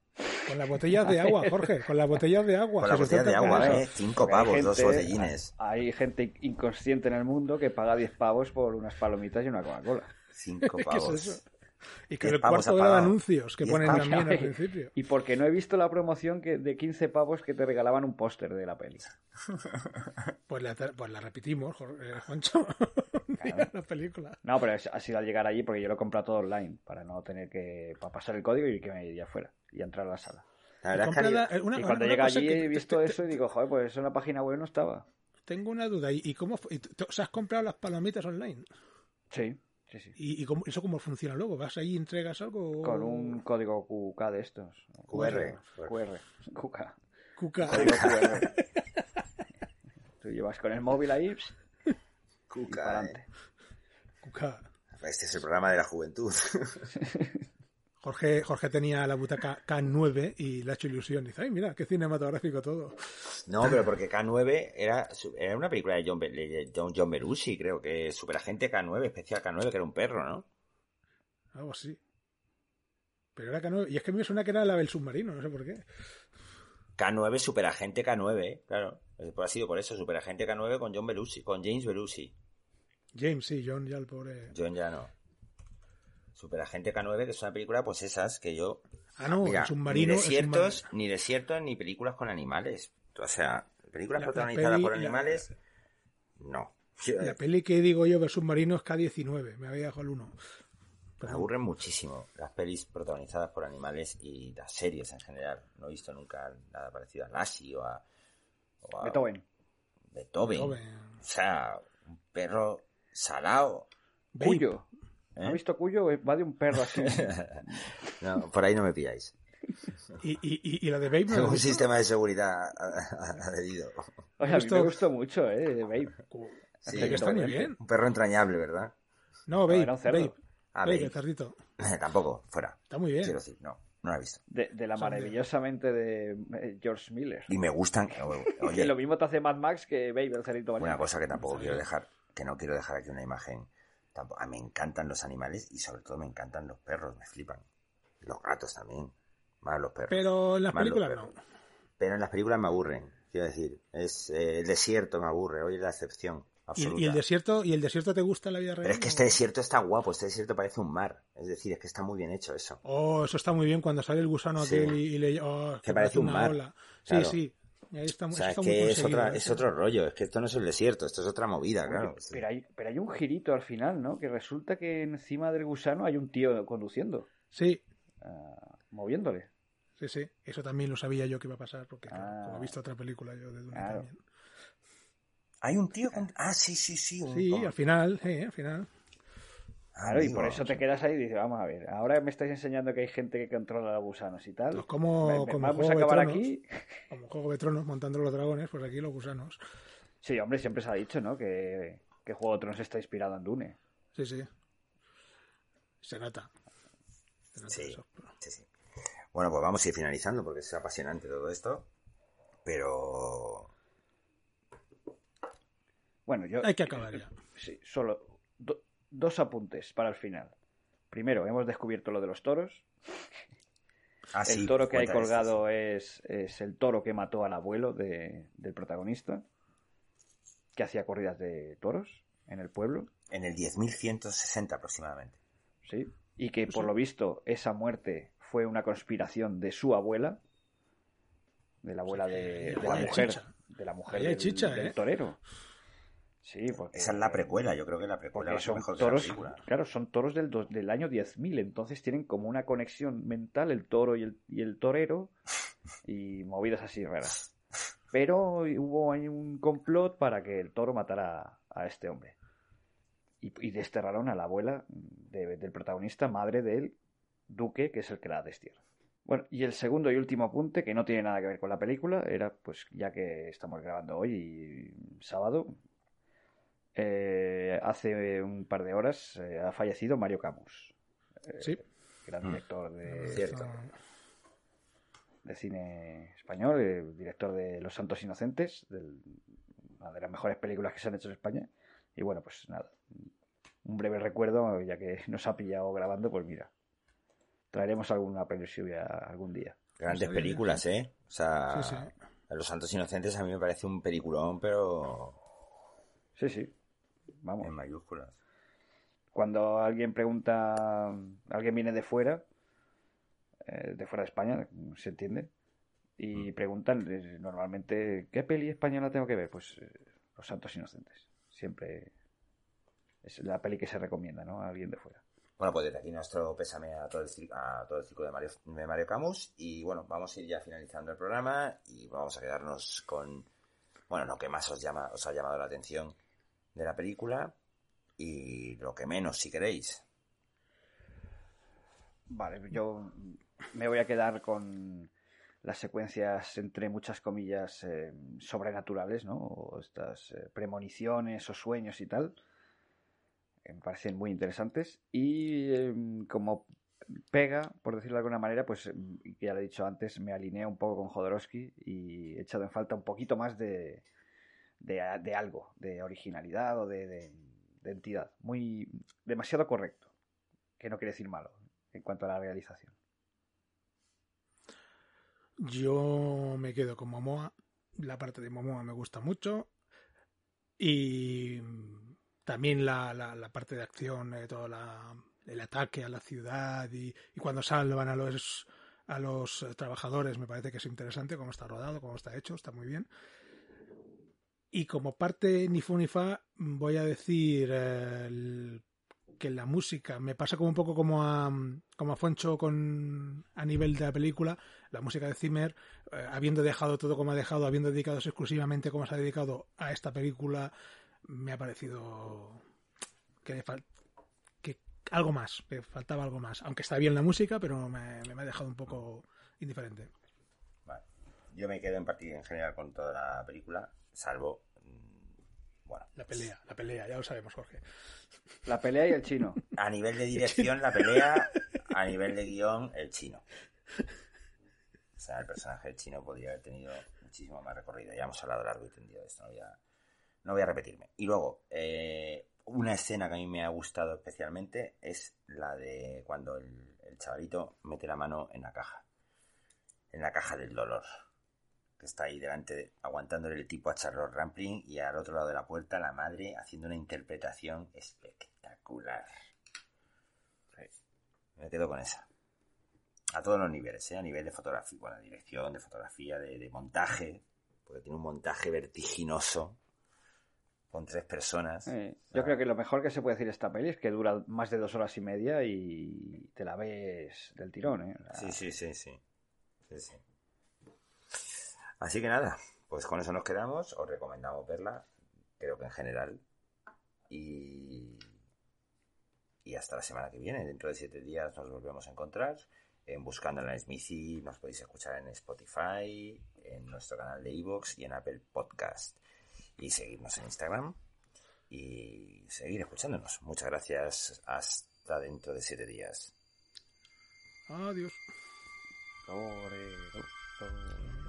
Con las botellas de agua, Jorge, con las botellas de agua. Con la se botella de agua, eso. ¿eh? Cinco pavos, dos botellines. Hay gente inconsciente en el mundo que paga 10 pavos por unas palomitas y una Coca-Cola. Cinco ¿Qué es pavos. eso? Y con el cuarto de anuncios que ponen pavos. también al principio. Y porque no he visto la promoción que de 15 pavos que te regalaban un póster de la peli. Pues la, pues la repetimos, eh, Juancho. Día la película. No, pero ha sido al llegar allí porque yo lo he comprado todo online para no tener que para pasar el código y que me iría afuera y entrar a la sala. La verdad es que una- y una- cuando una llega allí que he visto te- eso y digo, joder, pues eso en la página web no estaba. Tengo una duda. ¿Y, cómo fue? ¿Y ¿Os has comprado las palomitas online? Sí, sí, sí. ¿Y, y cómo, eso cómo funciona luego? ¿Vas ahí y entregas algo? o- Con un código QK de estos. QR. QR. QK. Código QR. Tú llevas con el móvil ahí y para ¿eh? adelante. Cuca. Este es el programa de la juventud. Jorge, Jorge tenía la butaca K9 y le ha hecho ilusión. Dice, ay, mira, qué cinematográfico todo. No, pero porque K9 era, era una película de John, de John, John Belushi, creo que Superagente K9, especial K9, que era un perro, ¿no? Algo así. Pero era K9. Y es que me suena que era la del submarino, no sé por qué. K9, Superagente K9, claro. Pues ha sido por eso, Superagente K9 con John Belushi, con James Belushi. James, sí, John, ya el pobre. John ya no. Superagente K9, que es una película, pues esas que yo Ah, no, Mira, submarino. ni desiertos, submarino. ni desiertos, ni películas con animales. O sea, películas La- la protagonizadas peli- por la- animales, no. La peli que digo yo del submarino es K19. Me había dejado el 1. Me aburren muchísimo las pelis protagonizadas por animales y las series en general. No he visto nunca nada parecido a Lassie o a, o a Beethoven. Beethoven. Beethoven. O sea, un perro salado. Babe. ¿Eh? ¿Has visto Cuyo? Va de un perro así. No, por ahí no me pilláis. Y, y, y, y la de Babe no un sistema de seguridad adherido. Oye, a mí me gustó mucho, ¿eh? Babe. Sí, que está muy un- bien. Un perro entrañable, ¿verdad? No, Babe. cerdo. Babe. Ah, Babe, Babe. el cerdito. Tampoco, fuera. Está muy bien. Quiero decir, no, no la he visto. De, de la de- maravillosamente de eh, George Miller. Y me gustan. Que Oye, lo mismo te hace Mad Max que Babe, el cerito una cosa que tampoco quiero dejar, que no quiero dejar aquí una imagen. Tampoco, me encantan los animales y sobre todo me encantan los perros, me flipan. Los gatos también, más los perros. Pero en las películas no. Pero en las películas me aburren, quiero decir, es eh, el desierto me aburre, hoy es la excepción ¿Y, absoluta. y el desierto, ¿Y el desierto te gusta en la vida real? Pero es que este desierto está guapo, este desierto parece un mar, es decir, es que está muy bien hecho eso. Oh, eso está muy bien cuando sale el gusano Sí. aquel y, y le. Oh, Que parece un una mar. ola. Sí, Claro. sí. Y ahí está, O eso sea, es está que es, otra, ¿eh? es otro rollo, es que esto no es el desierto, esto es otra movida, Oye, claro. pero, hay, pero hay un girito al final, ¿no? Que resulta que encima del gusano hay un tío conduciendo, Sí, ah, moviéndole. sí, sí. Eso también lo sabía yo que iba a pasar, porque claro, Ah. como he visto otra película yo de Dune Claro. también. Hay un tío con... Ah, sí, sí, sí. un- Sí, al final, sí, al final. Claro, y por eso te quedas ahí y dices, vamos a ver, ahora me estáis enseñando que hay gente que controla los gusanos y tal. Pues como, Me- me- como vamos a acabar Tronos, aquí. Como Juego de Tronos montando los dragones, pues aquí los gusanos. Sí, hombre, siempre se ha dicho, ¿no? Que, que Juego de Tronos está inspirado en Dune. Sí, sí. Se nota. Se nota Sí. eso. Sí, sí. Bueno, pues vamos a ir finalizando porque es apasionante todo esto. Pero... Bueno, yo... Hay que acabar ya. Sí, solo dos apuntes para el final. Primero, hemos descubierto lo de los toros. Ah, el toro que hay colgado es, es el toro que mató al abuelo de- del protagonista, que hacía corridas de toros en el pueblo. En el 10.160 aproximadamente. ¿sí? Y que Pues por sí. lo visto esa muerte fue una conspiración de su abuela, de la abuela de, la mujer, de la mujer chicha, del ¿eh? torero. Sí, porque Esa es la precuela, yo creo que la precuela va a ser son mejor que la toros, película. claro, son toros del, del año 10.000, entonces tienen como una conexión mental el toro y el, y el torero y movidas así raras. Pero hubo ahí un complot para que el toro matara a este hombre. Y, y desterraron a la abuela de- del protagonista, madre del duque, que es el que la destierra. Bueno, y el segundo y último apunte, que no tiene nada que ver con la película, era, pues ya que estamos grabando hoy, sábado, eh, hace un par de horas eh, ha fallecido Mario Camus. eh, Sí. Gran Mm. director de, Cierto. de cine español, eh, director de Los Santos Inocentes, del- una de las mejores películas que se han hecho en España. Y bueno, pues nada, un breve recuerdo, ya que nos ha pillado grabando, pues mira, traeremos alguna película algún día. Grandes sabía. películas, ¿eh? O sea, Sí, sí. Los Santos Inocentes a mí me parece un peliculón, pero Sí, sí, vamos. en mayúsculas. Cuando alguien pregunta, alguien viene de fuera, eh, de fuera de España, se entiende, y preguntan eh, normalmente, ¿qué peli española tengo que ver? Pues eh, Los Santos Inocentes. Siempre es la peli que se recomienda, ¿no? A alguien de fuera. Bueno, pues desde aquí nuestro pésame a todo el, a todo el círculo de Mario, de Mario Camus. Y bueno, vamos a ir ya finalizando el programa y vamos a quedarnos con, bueno, lo que más os, llama, os ha llamado la atención de la película y lo que menos, si queréis. Vale, yo me voy a quedar con las secuencias, entre muchas comillas, eh, sobrenaturales, ¿no? O estas eh, premoniciones o sueños y tal. que me parecen muy interesantes. Y eh, como pega, por decirlo de alguna manera, pues eh, ya lo he dicho antes, me alineé un poco con Jodorowsky y he echado en falta un poquito más de, de, de algo, de originalidad o de, de- de entidad. Muy demasiado correcto, que no quiere decir malo en cuanto a la realización. Yo me quedo con Momoa. La parte de Momoa me gusta mucho. Y también la, la, la parte de acción, eh, todo la- el ataque a la ciudad y, y cuando salvan a los a los eh, trabajadores me parece que es interesante cómo está rodado, cómo está hecho, está muy bien. Y como parte ni fu ni fa, voy a decir eh, que la música me pasa como un poco como a, como a Foncho con, a nivel de la película, la música de Zimmer, eh, habiendo dejado todo como ha dejado, habiendo dedicado exclusivamente como se ha dedicado a esta película, me ha parecido que, que algo más, que faltaba algo más. Aunque está bien la música, pero me, me ha dejado un poco indiferente. Yo me quedo en partida en general con toda la película, salvo, mm, bueno, La pelea, la pelea, ya lo sabemos, Jorge. La pelea y el chino. a nivel de dirección la pelea, a nivel de guion el chino. O sea, el personaje del chino podría haber tenido muchísimo más recorrido. Ya hemos hablado largo y tendido de esto, no voy a, no voy a repetirme. Y luego, eh, una escena que a mí me ha gustado especialmente es la de cuando el, el chavalito mete la mano en la caja. En la caja del dolor. Que está ahí delante, de- aguantándole el tipo a Charlotte Rampling y al otro lado de la puerta la madre haciendo una interpretación espectacular. Me quedo con esa. A todos los niveles, ¿eh? a nivel de fotografía, bueno, dirección, de fotografía, de, de montaje, porque tiene un montaje vertiginoso con tres personas. Eh, yo creo que lo mejor que se puede decir de esta peli es que dura más de dos horas y media y te la ves del tirón. ¿eh? La- Sí, sí, sí, sí. Sí, sí. Así que nada, pues con eso nos quedamos. Os recomendamos verla, creo que en general. Y, y hasta la semana que viene. Dentro de siete días nos volvemos a encontrar. En Buscando en la Smithy nos podéis escuchar en Spotify, en nuestro canal de Evox y en Apple Podcast. Y seguirnos en Instagram y seguir escuchándonos. Muchas gracias. Hasta dentro de siete días. Adiós.